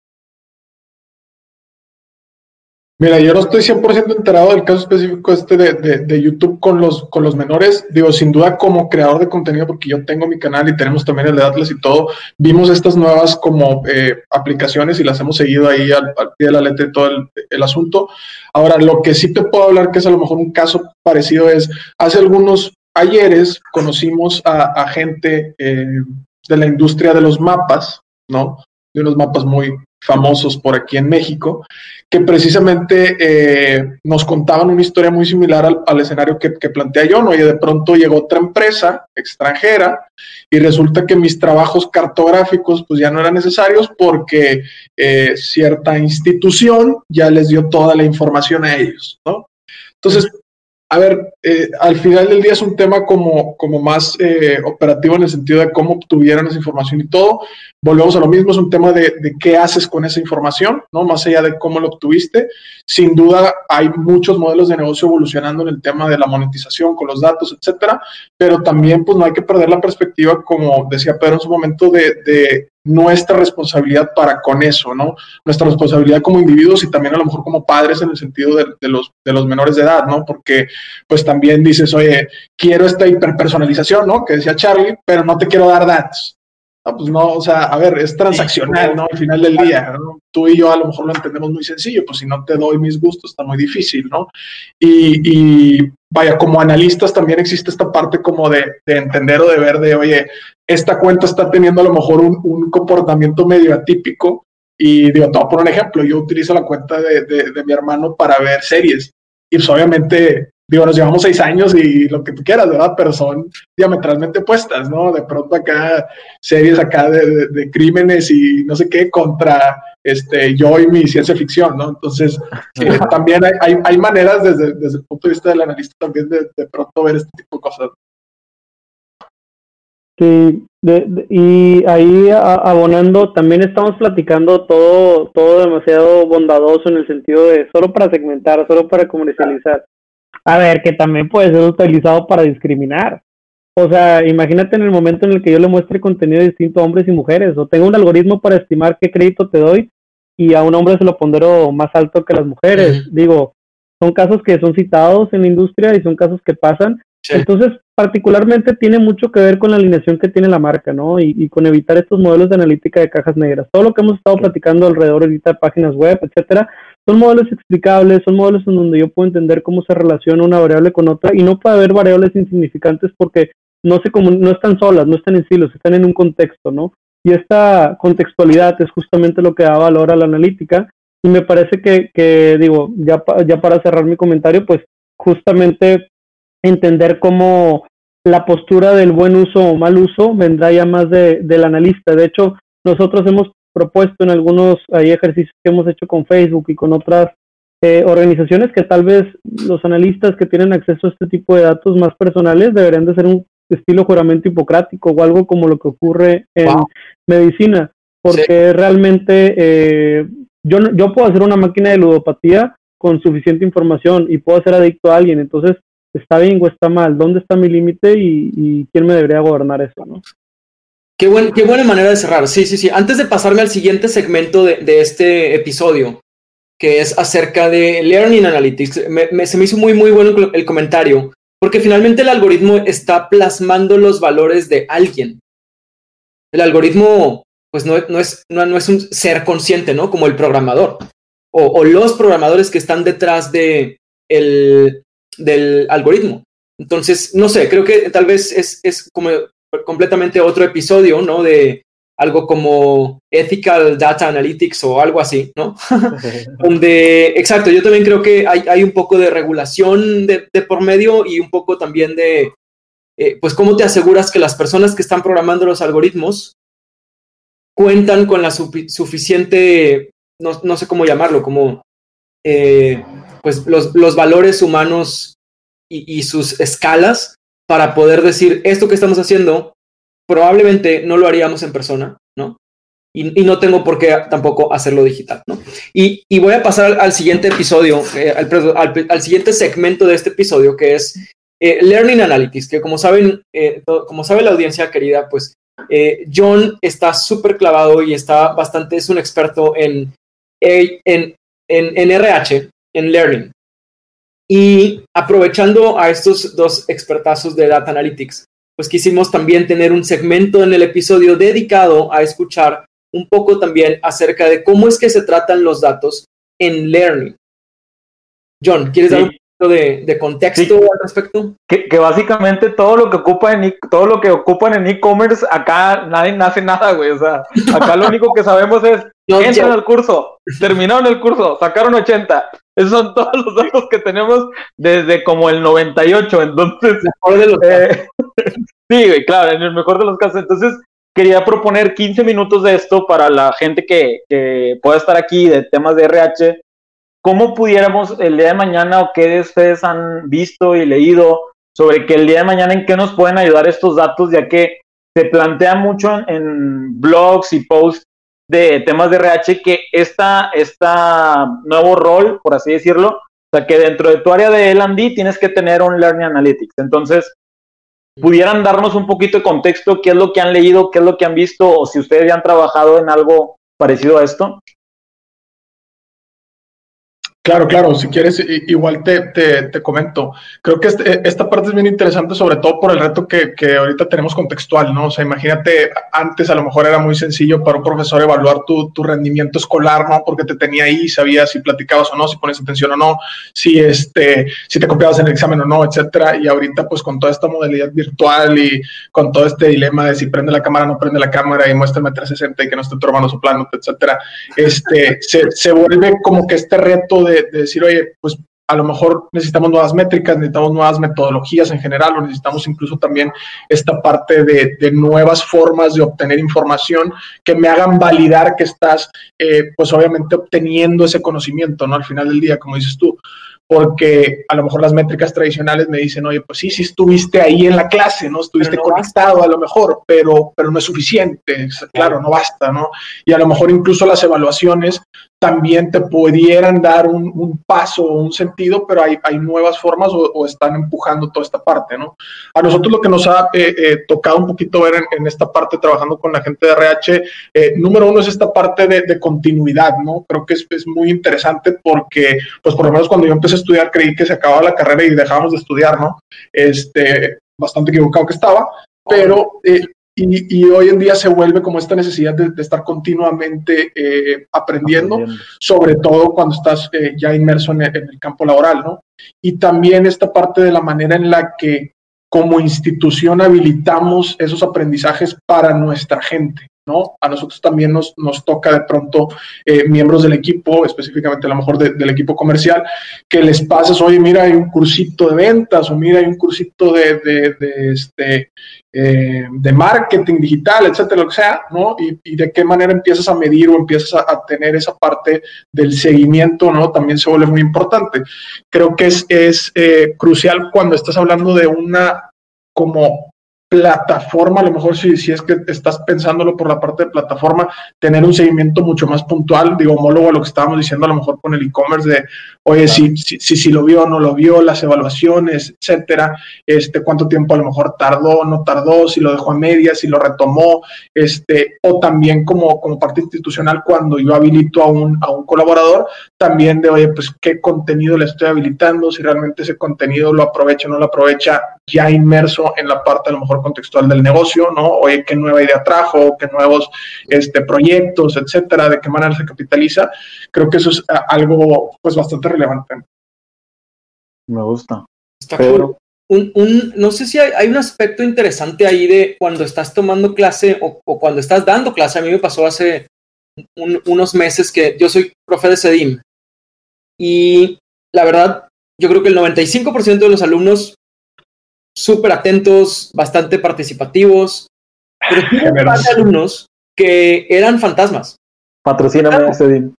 Mira, yo no estoy 100% enterado del caso específico este de, YouTube con los, con los menores. Digo, sin duda como creador de contenido, porque yo tengo mi canal y tenemos también el de Atlas y todo, vimos estas nuevas como eh, aplicaciones y las hemos seguido ahí al, pie de la letra y todo el, asunto. Ahora, lo que sí te puedo hablar, que es a lo mejor un caso parecido, es hace algunos ayeres conocimos a, gente eh, de la industria de los mapas, ¿no? De unos mapas muy famosos por aquí en México, que precisamente eh, nos contaban una historia muy similar al, escenario que, plantea yo, ¿no? Y de pronto llegó otra empresa extranjera y resulta que mis trabajos cartográficos pues ya no eran necesarios porque eh, cierta institución ya les dio toda la información a ellos, ¿no? Entonces, a ver, eh, al final del día es un tema como, como más eh, operativo en el sentido de cómo obtuvieron esa información y todo. Volvemos a lo mismo, es un tema de, de, qué haces con esa información, ¿no? Más allá de cómo lo obtuviste. Sin duda hay muchos modelos de negocio evolucionando en el tema de la monetización con los datos, etcétera, pero también pues no hay que perder la perspectiva, como decía Pedro en su momento, de, de nuestra responsabilidad para con eso, ¿no? Nuestra responsabilidad como individuos y también a lo mejor como padres en el sentido de, los, de los menores de edad, ¿no? Porque pues también dices, oye, quiero esta hiperpersonalización, ¿no? Que decía Charlie, pero no te quiero dar datos. No, pues no, o sea, a ver, es transaccional, ¿no? Al final del día, ¿no? Tú y yo a lo mejor lo entendemos muy sencillo, pues si no te doy mis gustos está muy difícil, ¿no? Y, y vaya, como analistas también existe esta parte como de, de, entender o de ver de, oye, esta cuenta está teniendo a lo mejor un, un comportamiento medio atípico y digo, te voy a poner un ejemplo, yo utilizo la cuenta de, de, de mi hermano para ver series y pues obviamente digo, nos llevamos seis años y lo que tú quieras, ¿verdad? Pero son diametralmente opuestas, ¿no? De pronto acá series acá de, crímenes y no sé qué contra este, yo y mi ciencia ficción, ¿no? Entonces, [laughs] eh, también hay, hay, maneras desde, desde, el punto de vista del analista también de, de pronto ver este tipo de cosas. Sí, y ahí abonando, también estamos platicando todo, todo demasiado bondadoso en el sentido de solo para segmentar, solo para comercializar. A ver, que también puede ser utilizado para discriminar. O sea, imagínate en el momento en el que yo le muestre contenido distinto a hombres y mujeres, o tengo un algoritmo para estimar qué crédito te doy y a un hombre se lo pondero más alto que a las mujeres. Digo, son casos que son citados en la industria y son casos que pasan. Entonces, particularmente tiene mucho que ver con la alineación que tiene la marca, ¿no? Y, y, con evitar estos modelos de analítica de cajas negras. Todo lo que hemos estado platicando alrededor ahorita de páginas web, etcétera, son modelos explicables, son modelos en donde yo puedo entender cómo se relaciona una variable con otra y no puede haber variables insignificantes porque no, se no están solas, no están en silos, están en un contexto, ¿no? Y esta contextualidad es justamente lo que da valor a la analítica y me parece que, que digo, ya, ya para cerrar mi comentario, pues justamente entender cómo la postura del buen uso o mal uso vendrá ya más de, del analista. De hecho, nosotros hemos propuesto en algunos hay ejercicios que hemos hecho con Facebook y con otras eh, organizaciones que tal vez los analistas que tienen acceso a este tipo de datos más personales deberían de ser un estilo juramento hipocrático o algo como lo que ocurre en medicina, porque realmente eh, yo, yo puedo hacer una máquina de ludopatía con suficiente información y puedo ser adicto a alguien, entonces está bien o está mal, dónde está mi límite y, quién me debería gobernar eso, ¿no? Qué, qué buena manera de cerrar. Sí, sí, sí. Antes de pasarme al siguiente segmento de, de este episodio, que es acerca de Learning Analytics, me, se me hizo muy, muy bueno el comentario, porque finalmente el algoritmo está plasmando los valores de alguien. El algoritmo, pues no, no es, no, no, es un ser consciente, ¿no? Como el programador. O, o los programadores que están detrás de el, del algoritmo. Entonces, no sé, creo que tal vez es, es como completamente otro episodio, ¿no? De algo como Ethical Data Analytics o algo así, ¿no? [laughs] Donde, exacto, yo también creo que hay, hay un poco de regulación de, por medio y un poco también de, eh, pues, cómo te aseguras que las personas que están programando los algoritmos cuentan con la suficiente, no, no, sé cómo llamarlo, como, eh, pues, los, los, valores humanos y, y sus escalas para poder decir, esto que estamos haciendo probablemente no lo haríamos en persona, ¿no? Y, no tengo por qué tampoco hacerlo digital, ¿no? Y, voy a pasar al, siguiente episodio, eh, al, siguiente segmento de este episodio, que es eh, Learning Analytics, que como saben, eh, como sabe la audiencia querida, pues John está súper clavado y está bastante, es un experto en, en, en, en RH, en Learning. Y aprovechando a estos dos expertazos de Data Analytics, pues quisimos también tener un segmento en el episodio dedicado a escuchar un poco también acerca de cómo es que se tratan los datos en Learning. John, ¿quieres dar un poco de, contexto al respecto? Que, básicamente todo lo que ocupan en todo lo que ocupan en e-commerce, acá nadie hace nada, güey. O sea, acá lo único que sabemos es [laughs] entran al curso, terminaron el curso, sacaron 80. Esos son todos los datos que tenemos desde como el 98. Entonces, eh, [laughs] sí, claro, en el mejor de los casos. Entonces, quería proponer 15 minutos de esto para la gente que, que pueda estar aquí de temas de RH. ¿Cómo pudiéramos el día de mañana o qué ustedes han visto y leído sobre que el día de mañana en qué nos pueden ayudar estos datos, ya que se plantea mucho en blogs y posts de temas de RH que esta, esta nuevo rol, por así decirlo, o sea que dentro de tu área de L&D tienes que tener un Learning Analytics. Entonces, pudieran darnos un poquito de contexto, qué es lo que han leído, qué es lo que han visto, o si ustedes ya han trabajado en algo parecido a esto. Claro, claro, si quieres, igual te, te, comento. Creo que este, esta parte es bien interesante, sobre todo por el reto que, que, ahorita tenemos contextual, ¿no? O sea, imagínate, antes a lo mejor era muy sencillo para un profesor evaluar tu, tu rendimiento escolar, ¿no? Porque te tenía ahí, sabía si platicabas o no, si pones atención o no, si, este, si te copiabas en el examen o no, etcétera. Y ahorita, pues con toda esta modalidad virtual y con todo este dilema de si prende la cámara o no prende la cámara y muéstrame 360 y que no esté tu hermano soplando, etcétera, este, se, se vuelve como que este reto de de, decir, oye, pues a lo mejor necesitamos nuevas métricas, necesitamos nuevas metodologías en general, o necesitamos incluso también esta parte de, de nuevas formas de obtener información que me hagan validar que estás, eh, pues obviamente obteniendo ese conocimiento, ¿no? Al final del día, como dices tú porque a lo mejor las métricas tradicionales me dicen, oye, pues sí, sí estuviste ahí en la clase, ¿no? Estuviste conectado a lo mejor, pero, pero no es suficiente, claro, no basta, ¿no? Y a lo mejor incluso las evaluaciones también te pudieran dar un, paso o un sentido, pero hay, hay nuevas formas o, están empujando toda esta parte, ¿no? A nosotros lo que nos ha eh, eh, tocado un poquito ver en, esta parte trabajando con la gente de RH, eh, número uno es esta parte de, de continuidad, ¿no? Creo que es, es, muy interesante porque, pues por lo menos cuando yo empecé a estudiar creí que se acababa la carrera y dejábamos de estudiar, ¿no? Este, bastante equivocado que estaba, pero y, hoy en día se vuelve como esta necesidad de, estar continuamente eh, aprendiendo, sobre todo cuando estás eh, ya inmerso en el, campo laboral, ¿no? Y también esta parte de la manera en la que como institución habilitamos esos aprendizajes para nuestra gente. ¿No? A nosotros también nos, nos toca de pronto eh, miembros del equipo, específicamente a lo mejor del equipo comercial, que les pasas, oye, mira, hay un cursito de ventas o mira, hay un cursito de, de, este, eh, de marketing digital, etcétera, lo que sea, ¿no? Y, de qué manera empiezas a medir o empiezas a, tener esa parte del seguimiento, ¿no? También se vuelve muy importante. Creo que es, es eh, crucial cuando estás hablando de una como plataforma, a lo mejor si, si es que estás pensándolo por la parte de plataforma, tener un seguimiento mucho más puntual, digo, homólogo a lo que estábamos diciendo a lo mejor con el e-commerce de, oye, si, si, si, lo vio o no lo vio, las evaluaciones, etcétera, este, cuánto tiempo a lo mejor tardó o no tardó, si lo dejó a medias, si lo retomó, este, o también como, como parte institucional, cuando yo habilito a un, a un colaborador, también de, oye, pues qué contenido le estoy habilitando, si realmente ese contenido lo aprovecha o no lo aprovecha, ya inmerso en la parte a lo mejor contextual del negocio, ¿no? Oye, qué nueva idea trajo, qué nuevos este, proyectos, etcétera, de qué manera se capitaliza. Creo que eso es algo pues bastante relevante. Me gusta. Está Pero... Un, un, no sé si hay, un aspecto interesante ahí de cuando estás tomando clase o, cuando estás dando clase. A mí me pasó hace unos meses que yo soy profe de CEDIM y la verdad, yo creo que el 95% de los alumnos súper atentos, bastante participativos, pero tuve un par de alumnos que eran fantasmas. Patrocíname ese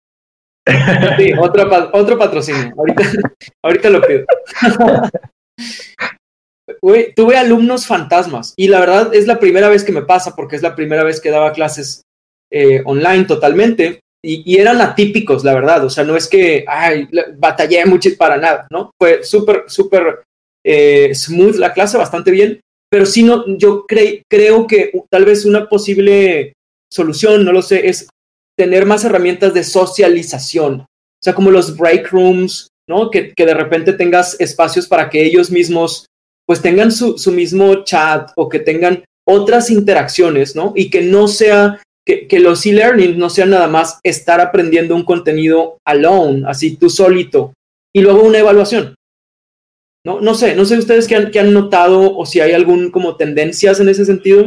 Sí, otro, otro patrocinio. Ahorita, [laughs] ahorita lo pido. [laughs] tuve alumnos fantasmas y la verdad es la primera vez que me pasa porque es la primera vez que daba clases eh, online totalmente y, y, eran atípicos, la verdad. O sea, no es que ay, batallé mucho para nada, ¿no? Fue súper, súper eh, smooth la clase, bastante bien, pero si no, yo creo que tal vez una posible solución, no lo sé, es tener más herramientas de socialización, o sea, como los break rooms, ¿no? Que, de repente tengas espacios para que ellos mismos, pues tengan su, su mismo chat o que tengan otras interacciones, ¿no? Y que no sea, que, que los e-learning no sean nada más estar aprendiendo un contenido alone, así tú solito, y luego una evaluación. No, no sé, no sé ustedes qué han, han notado o si hay algún como tendencias en ese sentido.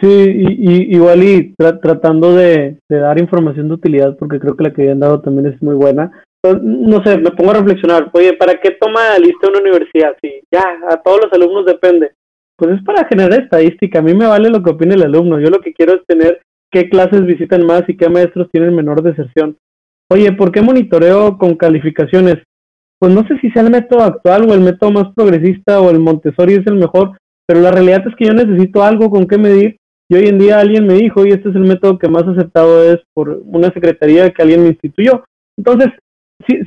Sí, y, igual y tratando de, dar información de utilidad, porque creo que la que habían dado también es muy buena. No sé, me pongo a reflexionar, oye, ¿para qué toma lista una universidad? Si ya, a todos los alumnos depende. Pues es para generar estadística, a mí me vale lo que opine el alumno, yo lo que quiero es tener qué clases visitan más y qué maestros tienen menor deserción. Oye, ¿por qué monitoreo con calificaciones? Pues no sé si sea el método actual o el método más progresista o el Montessori es el mejor, pero la realidad es que yo necesito algo con qué medir. Y hoy en día alguien me dijo, y este es el método que más aceptado es por una secretaría que alguien me instituyó. Entonces,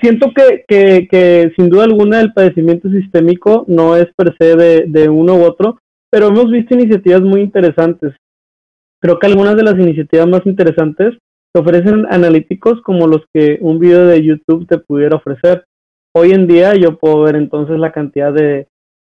siento que, que, que, sin duda alguna el padecimiento sistémico no es per se de, de uno u otro, pero hemos visto iniciativas muy interesantes. Creo que algunas de las iniciativas más interesantes te ofrecen analíticos como los que un video de YouTube te pudiera ofrecer hoy en día yo puedo ver entonces la cantidad de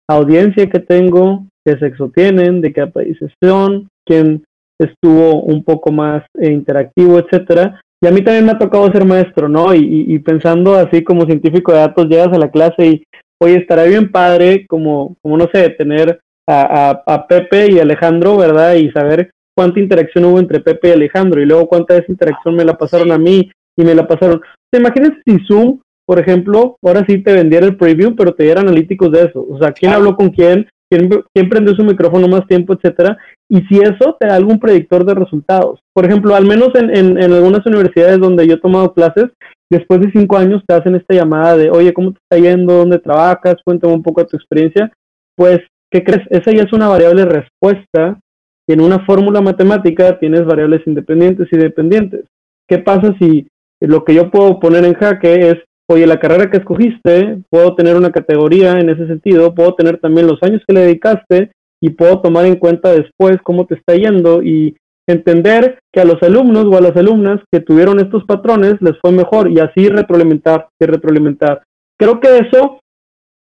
audiencia que tengo, qué sexo tienen, de qué país son, quién estuvo un poco más eh, interactivo, etcétera. Y a mí también me ha tocado ser maestro, ¿no? Y, pensando así como científico de datos, llegas a la clase y, oye, estará bien padre, como, como no sé, tener a, a, Pepe y Alejandro, ¿verdad? Y saber cuánta interacción hubo entre Pepe y Alejandro, y luego cuánta de esa interacción me la pasaron a mí y me la pasaron. ¿Te imaginas si Zoom por ejemplo, ahora sí te vendiera el preview, pero te diera analíticos de eso. O sea, quién habló con quién, quién, quién prendió su micrófono más tiempo, etcétera. Y si eso te da algún predictor de resultados. Por ejemplo, al menos en, en, en algunas universidades donde yo he tomado clases, después de cinco años te hacen esta llamada de, oye, ¿cómo te está yendo? ¿Dónde trabajas? Cuéntame un poco de tu experiencia. Pues, ¿qué crees? Esa ya es una variable respuesta y en una fórmula matemática tienes variables independientes y dependientes. ¿Qué pasa si lo que yo puedo poner en jaque es oye, la carrera que escogiste, puedo tener una categoría en ese sentido, puedo tener también los años que le dedicaste y puedo tomar en cuenta después cómo te está yendo y entender que a los alumnos o a las alumnas que tuvieron estos patrones les fue mejor y así retroalimentar y retroalimentar. Creo que eso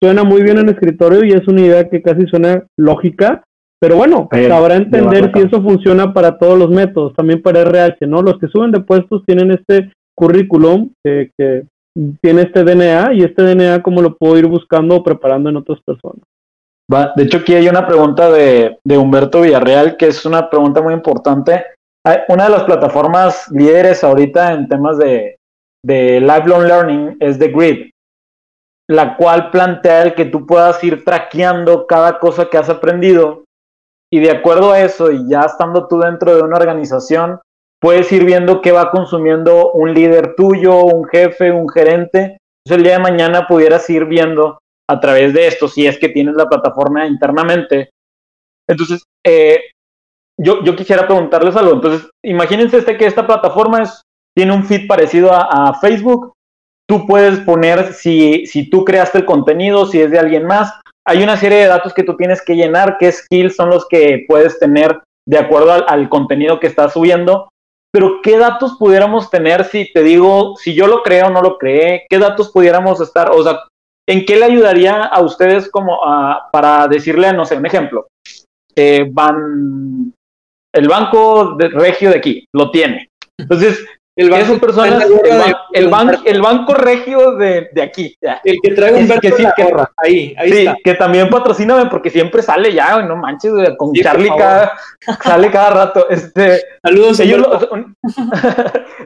suena muy bien en escritorio y es una idea que casi suena lógica, pero bueno, sabrá entender si eso funciona para todos los métodos, también para RH, ¿no? Los que suben de puestos tienen este currículum que tiene este DNA y este DNA como lo puedo ir buscando o preparando en otras personas. De hecho, aquí hay una pregunta de, de Humberto Villarreal, que es una pregunta muy importante. Una de las plataformas líderes ahorita en temas de, de lifelong learning es The Grid, la cual plantea el que tú puedas ir traqueando cada cosa que has aprendido y de acuerdo a eso y ya estando tú dentro de una organización, puedes ir viendo qué va consumiendo un líder tuyo, un jefe, un gerente. Entonces el día de mañana pudieras ir viendo a través de esto, si es que tienes la plataforma internamente. Entonces, eh, yo, yo quisiera preguntarles algo. Entonces, imagínense este que esta plataforma tiene un feed parecido a, Facebook. Tú puedes poner si, si tú creaste el contenido, si es de alguien más. Hay una serie de datos que tú tienes que llenar, qué skills son los que puedes tener de acuerdo al, contenido que estás subiendo. Pero ¿qué datos pudiéramos tener si te digo, si yo lo creo o no lo creé? ¿Qué datos pudiéramos estar? O sea, ¿en qué le ayudaría a ustedes como para decirle, no sé, un ejemplo? Eh, van, el banco de regio de aquí lo tiene. Entonces, el banco, son personas, el, el, banco regio de, de, aquí. El que trae un que, sí, que, ahí, ahí sí, que también patrocíname porque siempre sale ya, no manches, con Charlie cada, sale cada rato. Este, Saludos, ellos [laughs]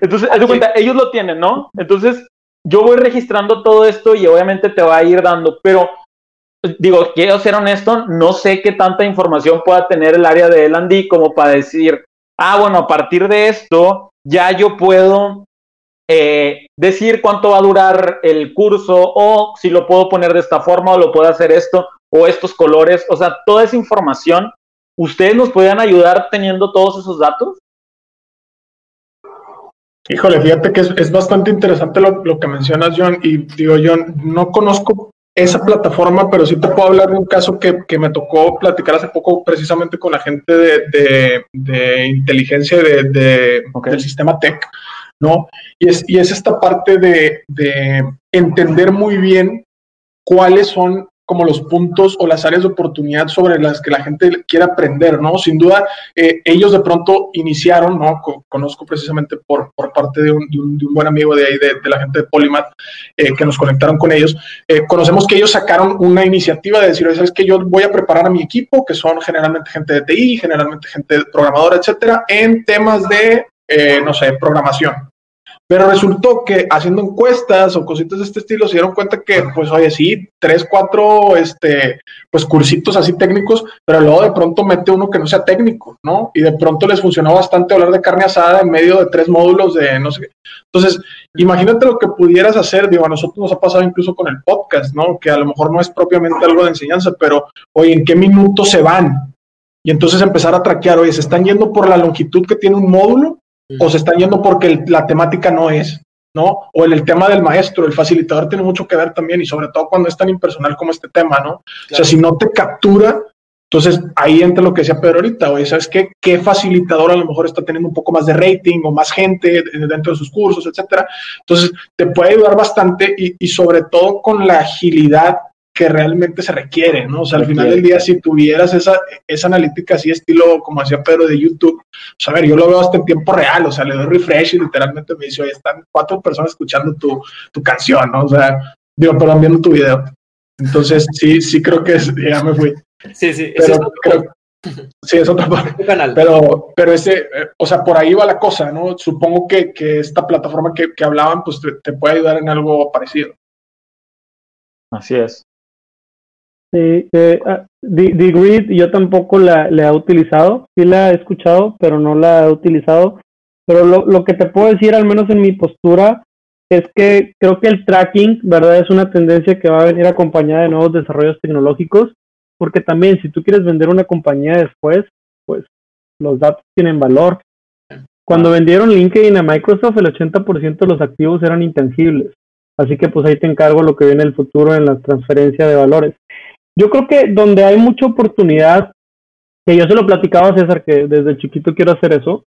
Entonces, haz cuenta, ellos lo tienen, ¿no? Entonces, yo voy registrando todo esto y obviamente te va a ir dando, pero digo, quiero ser honesto, no sé qué tanta información pueda tener el área de L&D como para decir, ah, bueno, a partir de esto ya yo puedo eh, decir cuánto va a durar el curso o si lo puedo poner de esta forma o lo puedo hacer esto o estos colores, o sea, toda esa información, ¿ustedes nos podrían ayudar teniendo todos esos datos? Híjole, fíjate que es, bastante interesante lo, lo, que mencionas, John, y digo, yo no conozco esa plataforma, pero sí te puedo hablar de un caso que, que me tocó platicar hace poco precisamente con la gente de, de, inteligencia de, del sistema tech, ¿no? Y es, y es esta parte de, de entender muy bien cuáles son como los puntos o las áreas de oportunidad sobre las que la gente quiere aprender, ¿no? Sin duda, eh, ellos de pronto iniciaron, ¿no? conozco precisamente por, por parte de un, buen amigo de ahí, de, la gente de Polymath, eh, que nos conectaron con ellos. Eh, conocemos que ellos sacaron una iniciativa de decir, ¿sabes que Yo voy a preparar a mi equipo, que son generalmente gente de TI, generalmente gente programadora, etcétera, en temas de, no sé, programación. Pero resultó que haciendo encuestas o cositas de este estilo se dieron cuenta que, pues, oye, sí, tres, cuatro, este, pues, cursitos así técnicos, pero luego de pronto mete uno que no sea técnico, ¿no? Y de pronto les funcionó bastante hablar de carne asada en medio de tres módulos de no sé qué. Entonces, imagínate lo que pudieras hacer, digo, a nosotros nos ha pasado incluso con el podcast, ¿no? Que a lo mejor no es propiamente algo de enseñanza, pero, oye, ¿en qué minutos se van? Y entonces empezar a traquear, oye, ¿se están yendo por la longitud que tiene un módulo? O se están yendo porque la temática no es, ¿no? O en el tema del maestro, el facilitador tiene mucho que ver también y sobre todo cuando es tan impersonal como este tema, ¿no? O sea, si no te captura, entonces ahí entra lo que decía Pedro ahorita, oye, ¿sabes qué? ¿Qué facilitador a lo mejor está teniendo un poco más de rating o más gente dentro de sus cursos, etcétera? Entonces te puede ayudar bastante y, y sobre todo con la agilidad que realmente se requiere, ¿no? O sea, al final del día, si tuvieras esa, esa analítica así, estilo como hacía Pedro de YouTube, pues a ver, yo lo veo hasta en tiempo real, o sea, le doy refresh y literalmente me dice, oye, están cuatro personas escuchando tu, tu canción, ¿no? O sea, digo, perdón, viendo tu video. Entonces, sí, sí creo que es, ya me fui. Sí, sí, pero es creo, Sí, es otro canal. Pero, pero ese, eh, o sea, por ahí va la cosa, ¿no? Supongo que, que esta plataforma que, que hablaban, pues te, te, puede ayudar en algo parecido. Así es. Sí, eh, ah, The, Grid yo tampoco la, he utilizado, sí la he escuchado, pero no la he utilizado. Pero lo, lo que te puedo decir, al menos en mi postura, es que creo que el tracking, ¿verdad? Es una tendencia que va a venir acompañada de nuevos desarrollos tecnológicos, porque también si tú quieres vender una compañía después, pues los datos tienen valor. Cuando vendieron LinkedIn a Microsoft, el 80% de los activos eran intangibles. Así que pues ahí te encargo lo que viene en el futuro en la transferencia de valores. Yo creo que donde hay mucha oportunidad, que yo se lo platicaba a César, que desde chiquito quiero hacer eso,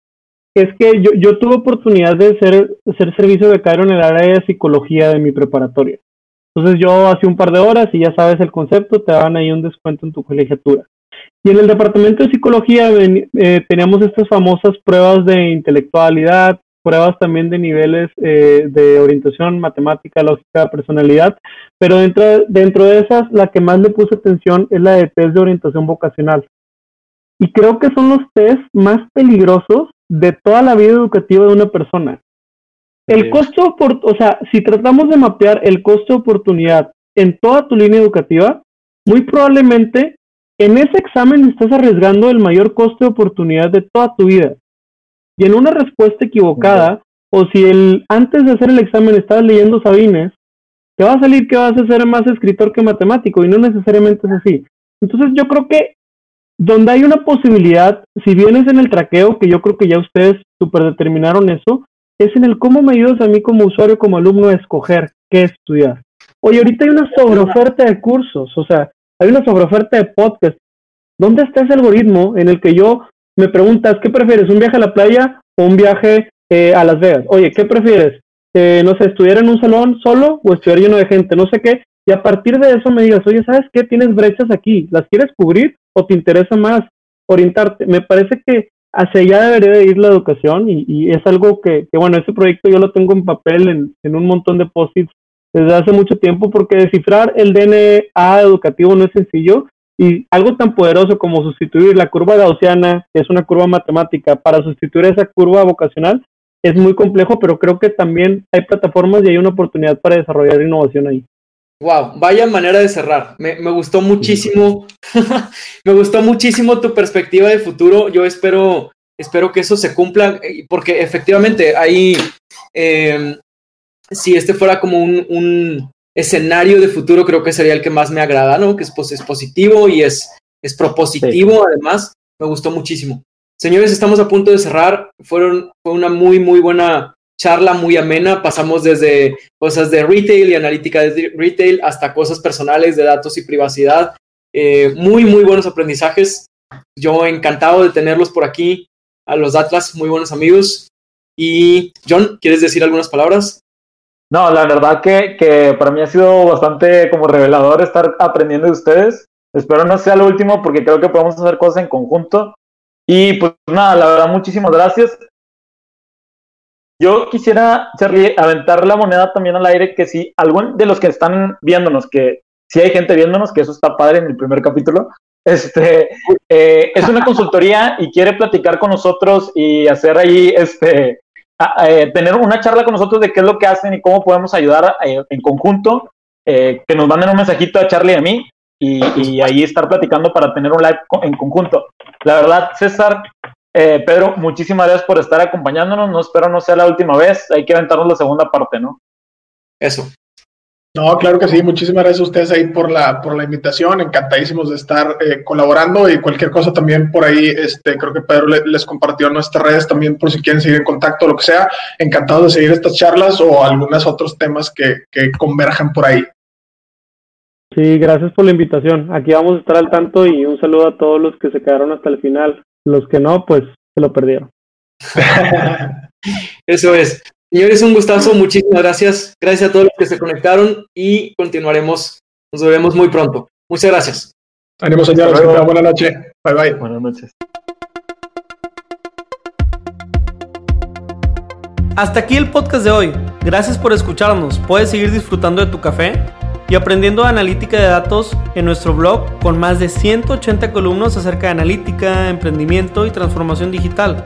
es que yo, tuve oportunidad de ser, ser servicio de becario en el área de psicología de mi preparatoria. Entonces yo hacía un par de horas y ya sabes el concepto, te daban ahí un descuento en tu colegiatura. Y en el departamento de psicología eh, teníamos estas famosas pruebas de intelectualidad pruebas también de niveles eh, de orientación, matemática, lógica, personalidad, pero dentro, dentro de esas, la que más le puse atención es la de test de orientación vocacional. Y creo que son los test más peligrosos de toda la vida educativa de una persona. El costo, por, o sea, si tratamos de mapear el costo de oportunidad en toda tu línea educativa, muy probablemente en ese examen estás arriesgando el mayor costo de oportunidad de toda tu vida. Y en una respuesta equivocada, o si el, antes de hacer el examen estabas leyendo Sabines, te va a salir que vas a ser más escritor que matemático, y no necesariamente es así. Entonces yo creo que donde hay una posibilidad, si vienes en el traqueo, que yo creo que ya ustedes super determinaron eso, es en el cómo me ayudas a mí como usuario, como alumno, a escoger qué estudiar. Oye, ahorita hay una sobreoferta de cursos, o sea, hay una sobreoferta de podcast. ¿Dónde está ese algoritmo en el que yo me preguntas, ¿qué prefieres? ¿Un viaje a la playa o un viaje eh, a Las Vegas? Oye, ¿qué prefieres? Eh, no sé, estudiar en un salón solo o estudiar lleno de gente, no sé qué. Y a partir de eso me digas, oye, ¿sabes qué? Tienes brechas aquí, ¿las quieres cubrir o te interesa más orientarte? Me parece que hacia allá debería de ir la educación y, es algo que, bueno, ese proyecto yo lo tengo en papel en, en un montón de posits desde hace mucho tiempo porque descifrar el DNA educativo no es sencillo y algo tan poderoso como sustituir la curva gaussiana, que es una curva matemática, para sustituir esa curva vocacional es muy complejo, pero creo que también hay plataformas y hay una oportunidad para desarrollar innovación ahí. Wow, vaya manera de cerrar. Me, gustó muchísimo, [laughs] me gustó muchísimo tu perspectiva de futuro. Yo espero, espero que eso se cumpla, eh, porque efectivamente hay, eh, si este fuera como un, escenario de futuro, creo que sería el que más me agrada, ¿no? Que es, pues, es positivo y es, es propositivo, además, me gustó muchísimo. Señores, estamos a punto de cerrar. Fueron, fue una muy, muy buena charla, muy amena. Pasamos desde cosas de retail y analítica de retail hasta cosas personales de datos y privacidad. Eh, muy, muy buenos aprendizajes. Yo encantado de tenerlos por aquí, a los Atlas, muy buenos amigos. Y John, ¿quieres decir algunas palabras? No, la verdad que, que para mí ha sido bastante como revelador estar aprendiendo de ustedes. Espero no sea lo último porque creo que podemos hacer cosas en conjunto. Y pues nada, la verdad, muchísimas gracias. Yo quisiera, aventar la moneda también al aire, que si algún de los que están viéndonos, que si hay gente viéndonos, que eso está padre en el primer capítulo, este, eh, es una consultoría y quiere platicar con nosotros y hacer ahí este, eh, tener una charla con nosotros de qué es lo que hacen y cómo podemos ayudar eh, en conjunto, eh, que nos manden un mensajito a Charlie y a mí y, ahí estar platicando para tener un live en conjunto. La verdad, César, Pedro, muchísimas gracias por estar acompañándonos. No espero no sea la última vez. Hay que aventarnos la segunda parte, ¿no? Eso. No, claro que sí. Muchísimas gracias a ustedes ahí por la, por la invitación. Encantadísimos de estar eh, colaborando y cualquier cosa también por ahí. Este, creo que Pedro les compartió nuestras redes también por si quieren seguir en contacto o lo que sea. Encantados de seguir estas charlas o algunos otros temas que, que converjan por ahí. Sí, gracias por la invitación. Aquí vamos a estar al tanto y un saludo a todos los que se quedaron hasta el final. Los que no, pues se lo perdieron. [laughs] Eso es. Señores, un gustazo, muchísimas gracias. Gracias a todos los que se conectaron y continuaremos. Nos vemos muy pronto. Muchas gracias. Ánimo, señores. Buenas noches. Bye, bye. Buenas noches. Hasta aquí el podcast de hoy. Gracias por escucharnos. Puedes seguir disfrutando de tu café y aprendiendo analítica de datos en nuestro blog con más de 180 columnas acerca de analítica, emprendimiento y transformación digital.